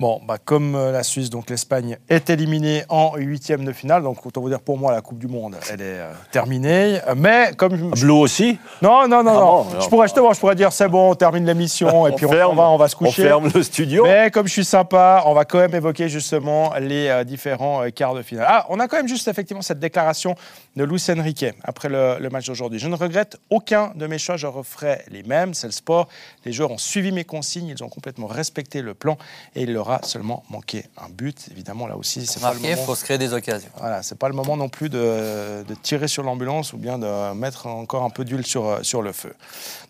Bon, bah, comme euh, la Suisse, donc l'Espagne est éliminée en huitième de finale. Donc, autant vous dire, pour moi, la Coupe du Monde, elle est euh, terminée. Mais comme je- Blue aussi non, non, non, Ah non. bon, je pourrais justement, je pourrais dire c'est bon, on termine l'émission et puis on, ferme, on va, on va se On coucher. ferme le studio. Mais comme je suis sympa, on va quand même évoquer justement les euh, différents euh, quarts de finale. Ah, on a quand même juste effectivement cette déclaration de Luis Enrique après le, le match d'aujourd'hui. Je ne regrette aucun de mes choix, je referai les mêmes. C'est le sport. Les joueurs ont suivi mes consignes, ils ont complètement respecté le plan et il leur a seulement manqué un but. Évidemment, là aussi, c'est pas le Marqué, il moment. faut se créer des occasions. Voilà, c'est pas le moment non plus de, de tirer sur l'ambulance ou bien de mettre encore un peu d'huile sur, euh, sur le feu.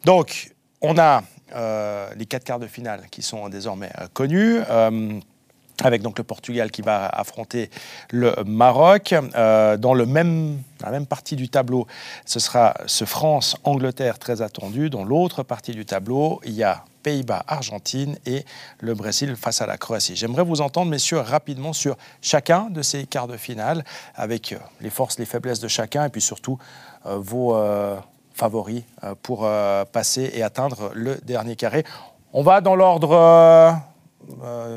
Donc, on a euh, les quatre quarts de finale qui sont désormais euh, connus. euh, avec donc le Portugal qui va affronter le Maroc. Euh, dans, le même, la même partie du tableau, ce sera ce France-Angleterre très attendu. Dans l'autre partie du tableau, il y a Pays-Bas-Argentine et le Brésil face à la Croatie. J'aimerais vous entendre, messieurs, rapidement sur chacun de ces quarts de finale, avec euh, les forces, les faiblesses de chacun, et puis surtout euh, vos euh, favoris pour passer et atteindre le dernier carré. On va dans l'ordre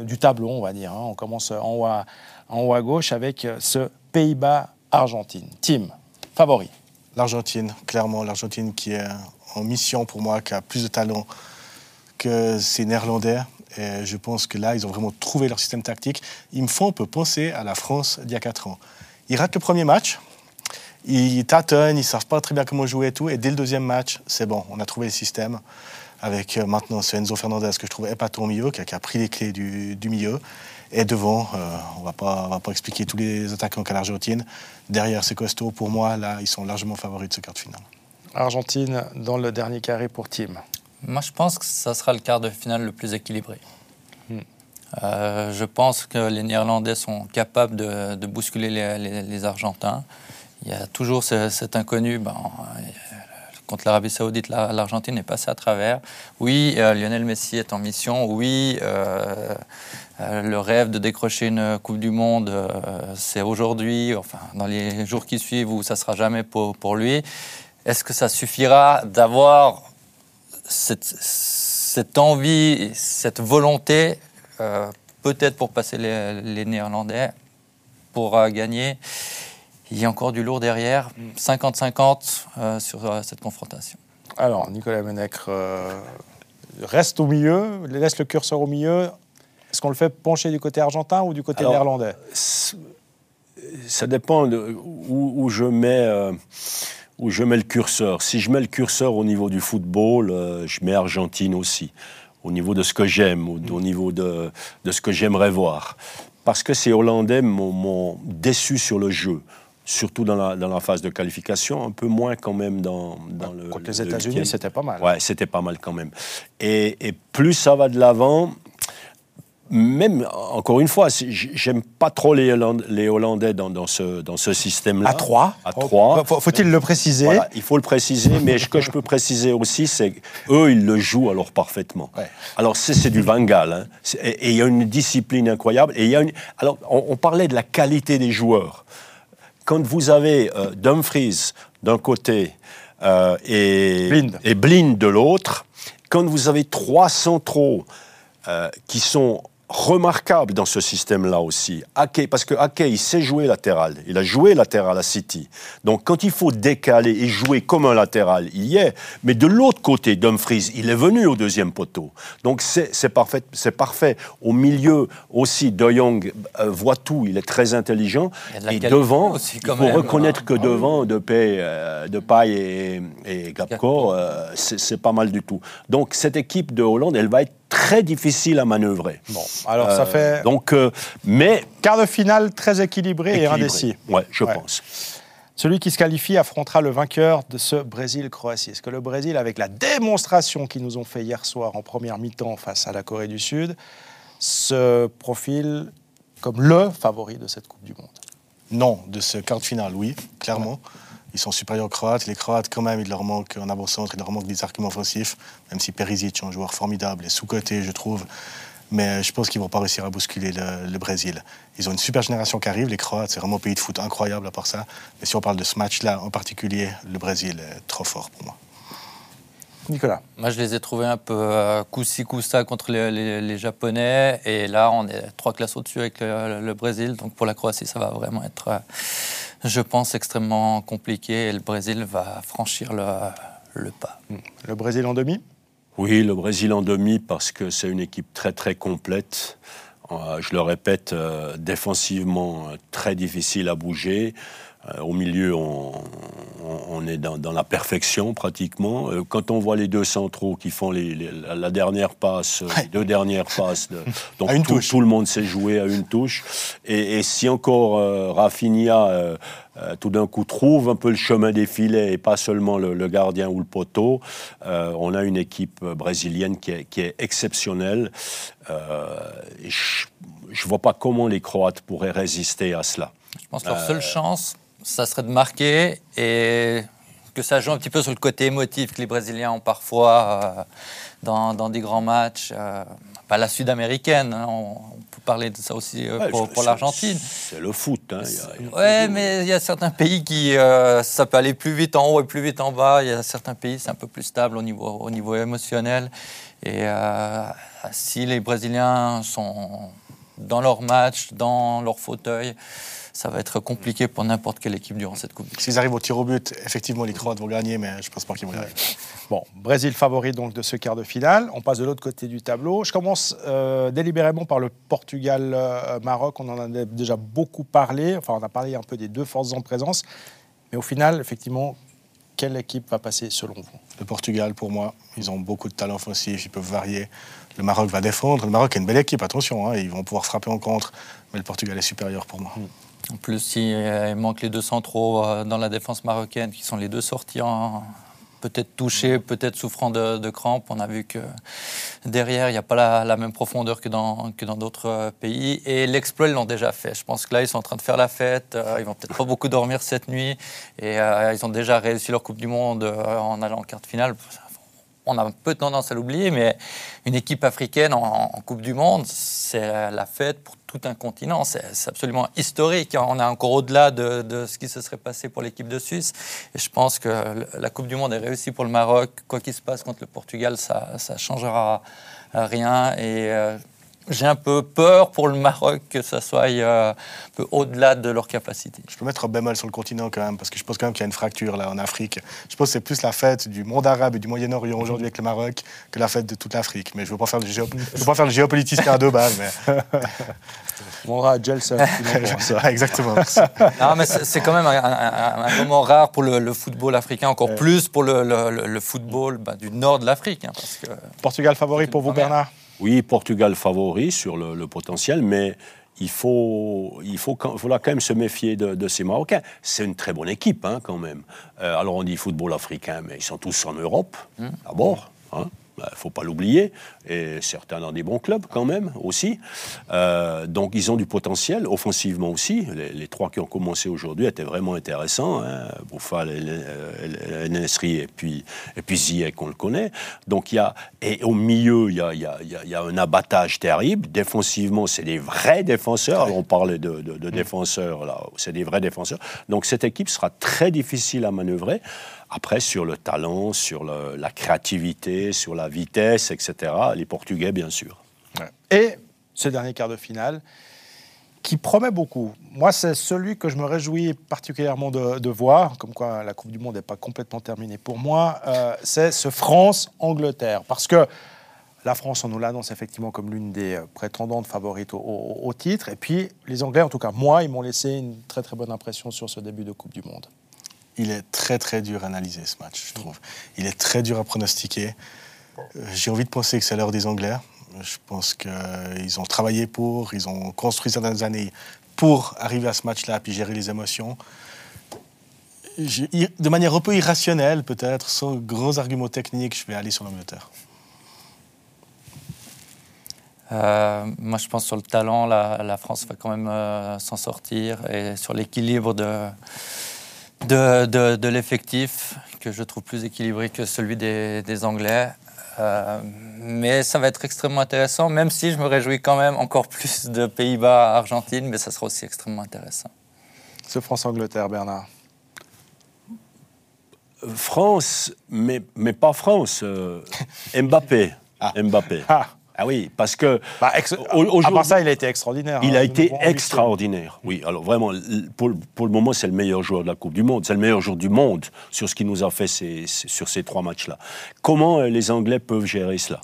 du tableau, on va dire. hein. On commence en haut, à, en haut à gauche avec ce Pays-Bas-Argentine. Team, favori. L'Argentine, clairement, l'Argentine qui est en mission pour moi, qui a plus de talent que ces Néerlandais. Je pense que là, ils ont vraiment trouvé leur système tactique. Ils me font un peu penser à la France d'il y a 4 ans. Ils ratent le premier match, ils tâtonnent, ils ne savent pas très bien comment jouer et tout. Et dès le deuxième match, c'est bon, on a trouvé le système. Avec euh, maintenant ce Enzo Fernandez que je trouve épatant au milieu, qui a, qui a pris les clés du, milieu. Et devant, euh, on ne va pas expliquer tous les attaquants qu'a l'Argentine. Derrière, c'est costaud. Pour moi, là, ils sont largement favoris de ce quart de finale. Argentine dans le dernier carré pour Team. Moi, je pense que ça sera le quart de finale le plus équilibré. Hmm. Euh, je pense que les Néerlandais sont capables de, de bousculer les, les- les Argentins. Il y a toujours ce- cet inconnu. ben, euh, contre l'Arabie Saoudite, la- l'Argentine est passée à travers. Oui, euh, Lionel Messi est en mission. Oui, euh, euh, le rêve de décrocher une Coupe du Monde, c'est aujourd'hui, enfin, dans les jours qui suivent, où ça sera jamais pour, pour lui. Est-ce que ça suffira d'avoir cette, cette envie, cette volonté, euh, peut-être pour passer les, les Néerlandais, pour euh, gagner. Il y a encore du lourd derrière, 50-50 euh, sur euh, cette confrontation. Alors, Nicolas Menecre euh, reste au milieu, laisse le curseur au milieu. Est-ce qu'on le fait pencher du côté argentin ou du côté Alors, néerlandais? ça dépend de où, où je mets, euh, où je mets le curseur. Si je mets le curseur au niveau du football, euh, je mets Argentine aussi, au niveau de ce que j'aime, au, au niveau de, de ce que j'aimerais voir. Parce que ces Hollandais m'ont- déçu sur le jeu, surtout dans la, dans la phase de qualification, un peu moins quand même dans, dans le. Contre les le États-Unis, c'était pas mal. Ouais, c'était pas mal quand même. Et, et plus ça va de l'avant, même, encore une fois, j'aime pas trop les, Holland- les Hollandais dans, dans ce, dans ce système-là. À 3 À trois. Faut-il le préciser Voilà, il faut le préciser, mais ce que je peux préciser aussi, c'est qu'eux, ils le jouent alors parfaitement. Ouais. Alors, c'est du Van Gaal. hein. Et il y a une discipline incroyable. Et y a une... Alors, on, on parlait de la qualité des joueurs. Quand vous avez euh, Dumfries d'un côté euh, et, Blind. et Blind de l'autre, quand vous avez trois centraux euh, qui sont remarquables dans ce système-là aussi. Ake, parce que Ake, il sait jouer latéral. Il a joué latéral à City. Donc, quand il faut décaler et jouer comme un latéral, il y est. Mais de l'autre côté, Dumfries, il est venu au deuxième poteau. Donc, c'est parfait, parfait. Au milieu aussi, De Jong euh, voit tout. Il est très intelligent. De Et devant, aussi, il faut même. reconnaître que Ah devant, Depay, euh, Depay et, et Gapco, euh, c'est pas mal du tout. Donc, cette équipe de Hollande, elle va être très difficile à manœuvrer. Bon, alors ça Euh, fait Donc, euh, mais. quart de finale très équilibré, et indécis. Ouais, je Ouais. pense. Celui qui se qualifie affrontera le vainqueur de ce Brésil-Croatie. Est-ce que le Brésil, avec la démonstration qu'ils nous ont fait hier soir en première mi-temps face à la Corée du Sud, se profile comme le favori de cette Coupe du Monde? Non, de ce quart de finale, oui, clairement. Ils sont supérieurs aux Croates. Les Croates, quand même, il leur manque un avant-centre, il leur manque des arguments offensifs, même si Perisic est un joueur formidable et sous-coté, je trouve. Mais je pense qu'ils ne vont pas réussir à bousculer le, le Brésil. Ils ont une super génération qui arrive. Les Croates, c'est vraiment un pays de foot incroyable à part ça. Mais si on parle de ce match-là en particulier, le Brésil est trop fort pour moi. Nicolas. Moi, je les ai trouvés un peu euh, coup-ci, coup-ça contre les, les- les Japonais. Et là, on est trois classes au-dessus avec le, le Brésil. Donc pour la Croatie, ça va vraiment être, euh, je pense, extrêmement compliqué. Et le Brésil va franchir le, le pas. Le Brésil en demi? Oui, le Brésil en demi parce que c'est une équipe très très complète. Euh, je le répète, euh, défensivement très difficile à bouger. Euh, au milieu, on, est dans, dans la perfection pratiquement. Euh, quand on voit les deux centraux qui font les- les- la, dernière passe, euh, les deux dernières passes, de- donc À une tout, touche. tout le monde s'est joué à une touche. Et, et si encore euh, Rafinha, euh, euh, tout d'un coup, trouve un peu le chemin des filets et pas seulement le, le gardien ou le poteau, euh, on a une équipe brésilienne qui est, qui est exceptionnelle. Euh, je ne vois pas comment les Croates pourraient résister à cela. Je pense que leur seule chance, ça serait de marquer et que ça joue un petit peu sur le côté émotif que les Brésiliens ont parfois euh, dans, dans des grands matchs. euh, pas la sud-américaine, hein, on, on peut parler de ça aussi euh, Ouais, pour, l'Argentine. C'est le foot. hein, il y a- il y a- Ouais, mais il y a certains pays qui, ça peut aller plus vite en haut et plus vite en bas. Il y a certains pays, c'est un peu plus stable au niveau, au niveau émotionnel. Et si les Brésiliens sont dans leur match, dans leur fauteuil, ça va être compliqué pour n'importe quelle équipe durant cette Coupe. S'ils arrivent au tir au but, effectivement, les Croates vont gagner, mais je pense pas qu'ils vont arriver. Bon, Brésil favori donc de ce quart de finale. On passe de l'autre côté du tableau. Je commence euh, délibérément par le Portugal-Maroc. On en a déjà beaucoup parlé. Enfin, on a parlé un peu des deux forces en présence. Mais au final, effectivement, quelle équipe va passer selon vous? Le Portugal, pour moi, ils ont beaucoup de talent offensif, ils peuvent varier. Le Maroc va défendre. Le Maroc est une belle équipe, attention, hein, ils vont pouvoir frapper en contre, mais le Portugal est supérieur pour moi. En plus, euh, il manque les deux centraux euh, dans la défense marocaine, qui sont les deux sortis en- peut-être touchés, peut-être souffrant de, de crampes. On a vu que derrière, il n'y a pas la, la même profondeur que dans que dans d'autres euh, pays. Et l'exploit, ils l'ont déjà fait. Je pense que là, ils sont en train de faire la fête. Euh, Ils vont peut-être pas beaucoup dormir cette nuit. Et euh, ils ont déjà réussi leur Coupe du Monde euh, en allant en quart de finale. On a un peu tendance à l'oublier, mais une équipe africaine en, Coupe du Monde, c'est la fête pour tout un continent. C'est absolument historique. On est encore au-delà de, ce qui se serait passé pour l'équipe de Suisse. Et je pense que la Coupe du Monde est réussie pour le Maroc. Quoi qu'il se passe contre le Portugal, ça ne changera rien. Et euh, j'ai un peu peur pour le Maroc que ça soit euh, un peu au-delà de leur capacité. Je peux mettre un bémol sur le continent quand même, parce que je pense quand même qu'il y a une fracture là en Afrique. Je pense que c'est plus la fête du monde arabe et du Moyen-Orient aujourd'hui avec le Maroc que la fête de toute l'Afrique. Mais je ne veux pas faire le, géo... je veux pas faire le géopoliticien à deux balles, mais On aura Gelson. Ouais, exactement. Non, mais c'est c'est quand même un, un- un moment rare pour le, le football africain, encore plus pour le, le- le- le football bah, du nord de l'Afrique. hein, Portugal favori pour vous. Bernard? Oui, Portugal favori sur le, le potentiel, mais il faut, il faut, quand- même se méfier de, de ces Marocains. C'est une très bonne équipe, hein, quand même. Euh, alors on dit football africain, mais ils sont tous en Europe, d'abord. hein. Il ne faut pas l'oublier. Et certains dans des bons clubs, quand même, aussi. Euh, donc ils ont du potentiel, offensivement aussi. Les, les trois qui ont commencé aujourd'hui étaient vraiment intéressants. Hein. Bouffal, Nesri et puis, et puis Ziyech, on le connaît. Donc il y a, et au milieu, il y a, il y a- il y a- il y a un abattage terrible. Défensivement, c'est des vrais défenseurs. Alors, on parlait de, de- de défenseurs, là, c'est des vrais défenseurs. Donc cette équipe sera très difficile à manœuvrer. Après, sur le talent, sur la créativité, sur la vitesse, etc., les Portugais, bien sûr. Et ce dernier quart de finale qui promet beaucoup. Moi, c'est celui que je me réjouis particulièrement de, voir, comme quoi la Coupe du Monde n'est pas complètement terminée pour moi, euh, c'est ce France-Angleterre. Parce que la France, on nous l'annonce effectivement comme l'une des euh, prétendantes favorites au titre. Et puis, les Anglais, en tout cas moi, ils m'ont laissé une très très bonne impression sur ce début de Coupe du Monde. Il est très très dur à analyser ce match, je trouve. Il est très dur à pronostiquer. Euh, J'ai envie de penser que c'est l'heure des Anglais. Je pense qu'ils ont travaillé pour, ils ont construit certaines années pour arriver à ce match-là, puis gérer les émotions. De manière un peu irrationnelle, peut-être, sans gros arguments techniques, je vais aller sur l'Angleterre. Euh, moi, je pense sur le talent, la, France va quand même euh, s'en sortir. Et sur l'équilibre de, de, de- de l'effectif, que je trouve plus équilibré que celui des, des Anglais. Euh, mais ça va être extrêmement intéressant, même si je me réjouis quand même encore plus de Pays-Bas, Argentine, mais ça sera aussi extrêmement intéressant. Ce France-Angleterre, Bernard. France, mais, mais pas France. euh, Mbappé. Mbappé. Ah. Ah oui, parce que Bah, à part ça, il a été extraordinaire. il hein, a été extraordinaire. Oui, alors vraiment, pour, le- pour le moment, c'est le meilleur joueur de la Coupe du Monde. C'est le meilleur joueur du monde sur ce qu'il nous a fait ces- sur ces trois matchs-là. Comment euh, les Anglais peuvent gérer cela?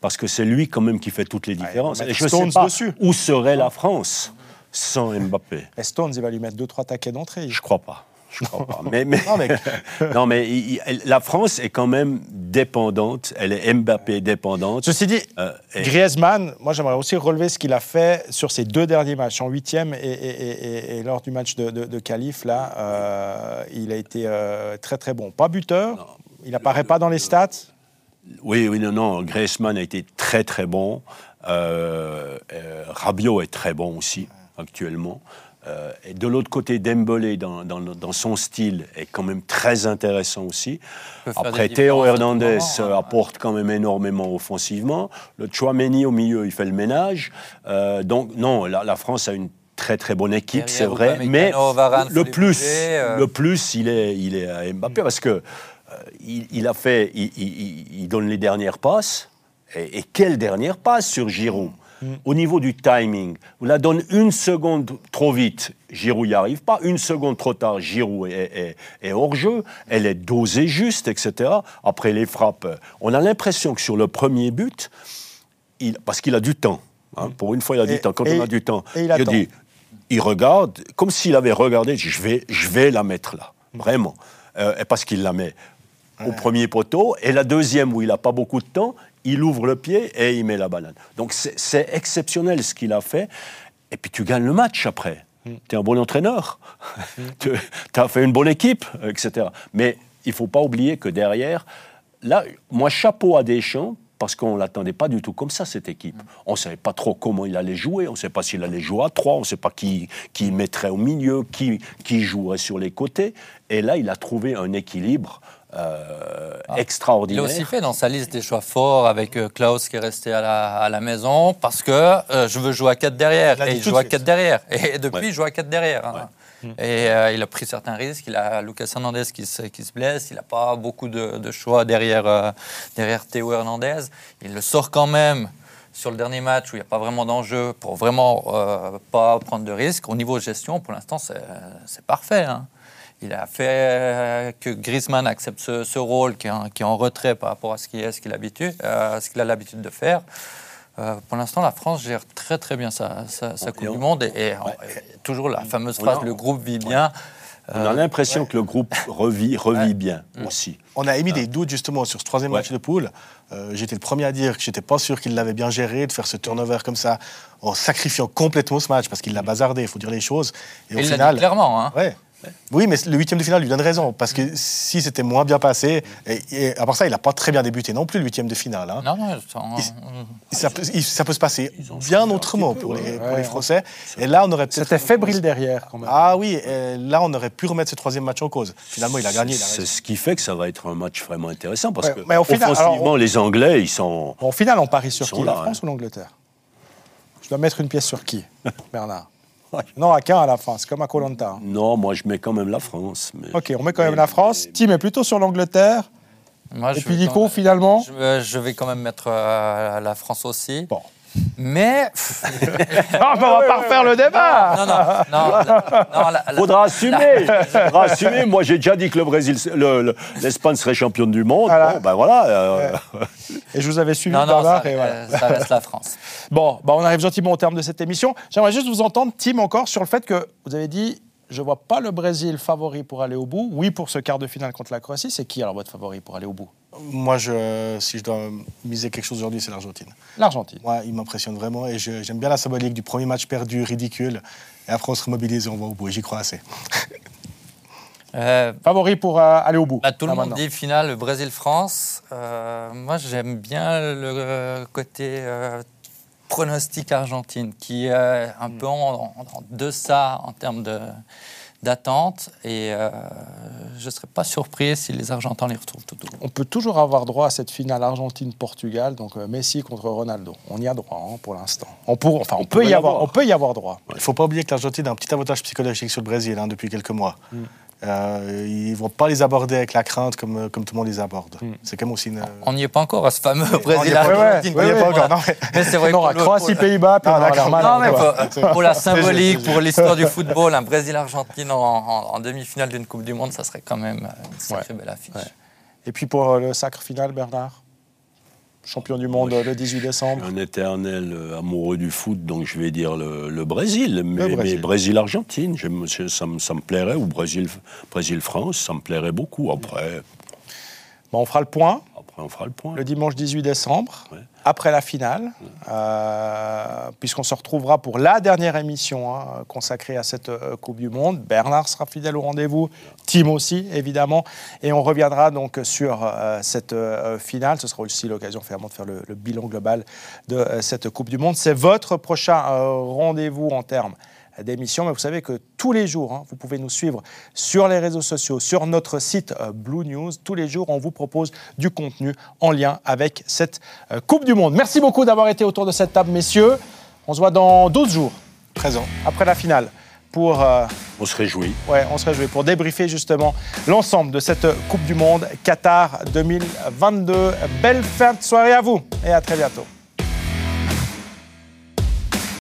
Parce que c'est lui quand même qui fait toutes les différences. Et je ne sais pas dessus. où serait la France sans Mbappé. Et Stones, il va lui mettre deux, trois taquets d'entrée. Je crois pas. Je crois pas. Mais, mais- Non, mais- non, mais il- il- la France est quand même dépendante. Elle est Mbappé dépendante. Ceci dit, Euh, et- Griezmann, moi j'aimerais aussi relever ce qu'il a fait sur ses deux derniers matchs, en huitième et, lors du match de, de, de qualif, là, euh, il a été euh, très très bon. Pas buteur, il apparaît pas dans les stats. Oui, oui, non, non. Griezmann a été très, très bon. Euh, euh, Rabiot est très bon aussi, actuellement. Euh, et de l'autre côté, Dembélé, dans, dans, dans son style, est quand même très intéressant aussi. Après, Théo Hernandez moment, euh, hein. apporte quand même énormément offensivement. Le Chouameni au milieu, il fait le ménage. Euh, donc, non, la, la France a une très très bonne équipe, c'est vrai. Mais Varane, le plus, bouger, euh. le plus, il est, il est à Mbappé parce que euh, il, il a fait, il, il- il- il donne les dernières passes. Et, et quelle dernière passe sur Giroud? Au niveau du timing, on la donne une seconde trop vite, Giroud n'y arrive pas. Une seconde trop tard, Giroud est, est- est hors jeu. Elle est dosée juste, etc. Après les frappes, on a l'impression que sur le premier but, il- parce qu'il a du temps. hein, Pour une fois, il a du temps. Quand on a du temps, il regarde comme s'il avait regardé. Je vais, je vais la mettre là, vraiment, Euh, et parce qu'il la met au premier poteau. Et la deuxième où il n'a pas beaucoup de temps, il ouvre le pied et il met la banane. Donc c'est exceptionnel ce qu'il a fait. Et puis tu gagnes le match après. Tu es un bon entraîneur. tu as fait une bonne équipe, etc. Mais il ne faut pas oublier que derrière, là, moi, chapeau à Deschamps, parce qu'on ne l'attendait pas du tout comme ça, cette équipe. On ne savait pas trop comment il allait jouer, on ne savait pas s'il allait jouer à trois, on ne sait pas qui, qui mettrait au milieu, qui, qui jouerait sur les côtés. Et là, il a trouvé un équilibre euh, Il a extraordinaire. aussi fait dans sa liste des choix forts avec euh, Klaus qui est resté à la, à la maison parce que euh, je veux jouer à 4 derrière. Il Et il joue à suite. 4 derrière. Et depuis, Ouais. il joue à 4 derrière. hein. Et euh, il a pris certains risques. Il a Lucas Hernandez qui se, qui se blesse. Il n'a pas beaucoup de, de choix derrière, euh, derrière Théo Hernandez. Il le sort quand même sur le dernier match où il n'y a pas vraiment d'enjeu pour vraiment euh, pas prendre de risques. Au niveau gestion, pour l'instant, c'est c'est parfait. hein. Il a fait euh, que Griezmann accepte ce, ce rôle qui est, en, qui est en retrait par rapport à ce qu'il est- ce qu'il a l'habitude- euh, a l'habitude de faire. Euh, pour l'instant, la France gère très très bien sa, sa, sa Coupe on- du Monde et, et- et toujours la fameuse phrase a- le groupe vit bien. On a l'impression que le groupe revit, revit bien Mm. aussi. On a émis des doutes justement sur ce troisième Ouais. match de poule. Euh, J'étais le premier à dire que j'étais pas sûr qu'il l'avait bien géré, de faire ce turnover comme ça, en sacrifiant complètement ce match, parce qu'il l'a bazardé, il faut dire les choses. Et Et au il l'a final, dit clairement. hein. Oui, mais le huitième de finale lui donne raison, parce que si c'était moins bien passé, et, et à part ça, il n'a pas très bien débuté non plus le huitième de finale. hein. Non, non, sans- Ça, peut, il- ça peut se passer bien autrement pour les, pour les ouais. Français. Et là, on aurait peut-être. C'était fébrile derrière quand même. Ah oui, et là, on aurait pu remettre ce troisième match en cause. Finalement, il a gagné. C'est ce qui fait que ça va être un match vraiment intéressant parce Ouais, que mais au final, offensivement, alors, on- les Anglais, ils sont. Au final, on parie sur qui là, La France hein. ou l'Angleterre? Je dois mettre une pièce sur qui, Bernard? Non, à qu'un à la fin, c'est comme à Colanta. Non, moi je mets quand même la France. mais- Ok, on met quand même mais- la France. Tim est plutôt sur l'Angleterre. Moi, Et je puis Nico, même- finalement je, vais- je vais quand même mettre euh, la France aussi. Bon. Mais. Ah, bah, on va pas refaire le débat non, non, non. la- non, la- la- Faudra assumer. Faudra assumer. Moi, j'ai déjà dit que le Brésil, le- le- l'Espagne serait championne du monde. Voilà. Bon, ben voilà. euh, Et je vous avais suivi, Non, non, ça, et voilà. euh, ça reste la France. Bon, bah, on arrive gentiment au terme de cette émission. J'aimerais juste vous entendre, Tim, encore sur le fait que vous avez dit je vois pas le Brésil favori pour aller au bout. Oui, pour ce quart de finale contre la Croatie. C'est qui alors votre favori pour aller au bout? Moi, je, si je dois miser quelque chose aujourd'hui, c'est l'Argentine. L'Argentine. Moi, il m'impressionne vraiment et je- j'aime bien la symbolique du premier match perdu, ridicule. Et après, on se remobilise et on va au bout. Et j'y crois assez. Euh, Favori pour euh, aller au bout. Bah, tout le monde maintenant. dit finale le Brésil-France. Euh, moi, j'aime bien le côté euh, pronostic Argentine, qui est un peu en, en- en deçà en termes de- d'attente. Et euh, je ne serais pas surpris si les Argentins les retrouvent tout au. On peut toujours avoir droit à cette finale Argentine-Portugal, donc euh, Messi contre Ronaldo. On y a droit hein, pour l'instant. On, pour- enfin, on, peut y avoir, l'avoir. on peut y avoir droit. Il ne faut pas oublier que l'Argentine a un petit avantage psychologique sur le Brésil hein, depuis quelques mois. Euh, ils ne vont pas les aborder avec la crainte comme, comme tout le monde les aborde. C'est quand même aussi une... On n'y est pas encore à ce fameux on y est Brésil-Argentine. on y est pas encore, non, mais- Mais c'est vrai On aura que pour le- Croatie-Pays-Bas, puis on d'accord. l'Allemagne, Non, mais pour, pour la symbolique, pour l'histoire du football, un Brésil-Argentine en, en- en demi-finale d'une Coupe du Monde, ça serait quand même une sacrée belle affiche. Et puis pour euh, le sacre final, Bernard? Champion du monde le 18 décembre. Un éternel euh, amoureux du foot, donc je vais dire le, le Brésil. Mais, mais Brésil. Brésil-Argentine, ça, me- ça me plairait. Ou Brésil- Brésil-France, ça me plairait beaucoup. Après, Bon, on fera le point on fera le point. le dimanche 18 décembre, Ouais. après la finale, euh, puisqu'on se retrouvera pour la dernière émission hein, consacrée à cette euh, Coupe du Monde. Bernard sera fidèle au rendez-vous, Tim aussi, évidemment. Et on reviendra donc sur euh, cette finale. Ce sera aussi l'occasion finalement de faire le, le bilan global de cette Coupe du Monde. C'est votre prochain rendez-vous en termes d'émission, mais vous savez que tous les jours, hein, vous pouvez nous suivre sur les réseaux sociaux, sur notre site euh, Blue News. Tous les jours, on vous propose du contenu en lien avec cette euh, Coupe du Monde. Merci beaucoup d'avoir été autour de cette table, messieurs. On se voit dans 12 jours, Présent. après la finale, pour, euh, On se réjouit. ouais, on se réjouit, pour débriefer justement l'ensemble de cette Coupe du Monde Qatar 2022. Belle fin de soirée à vous et à très bientôt.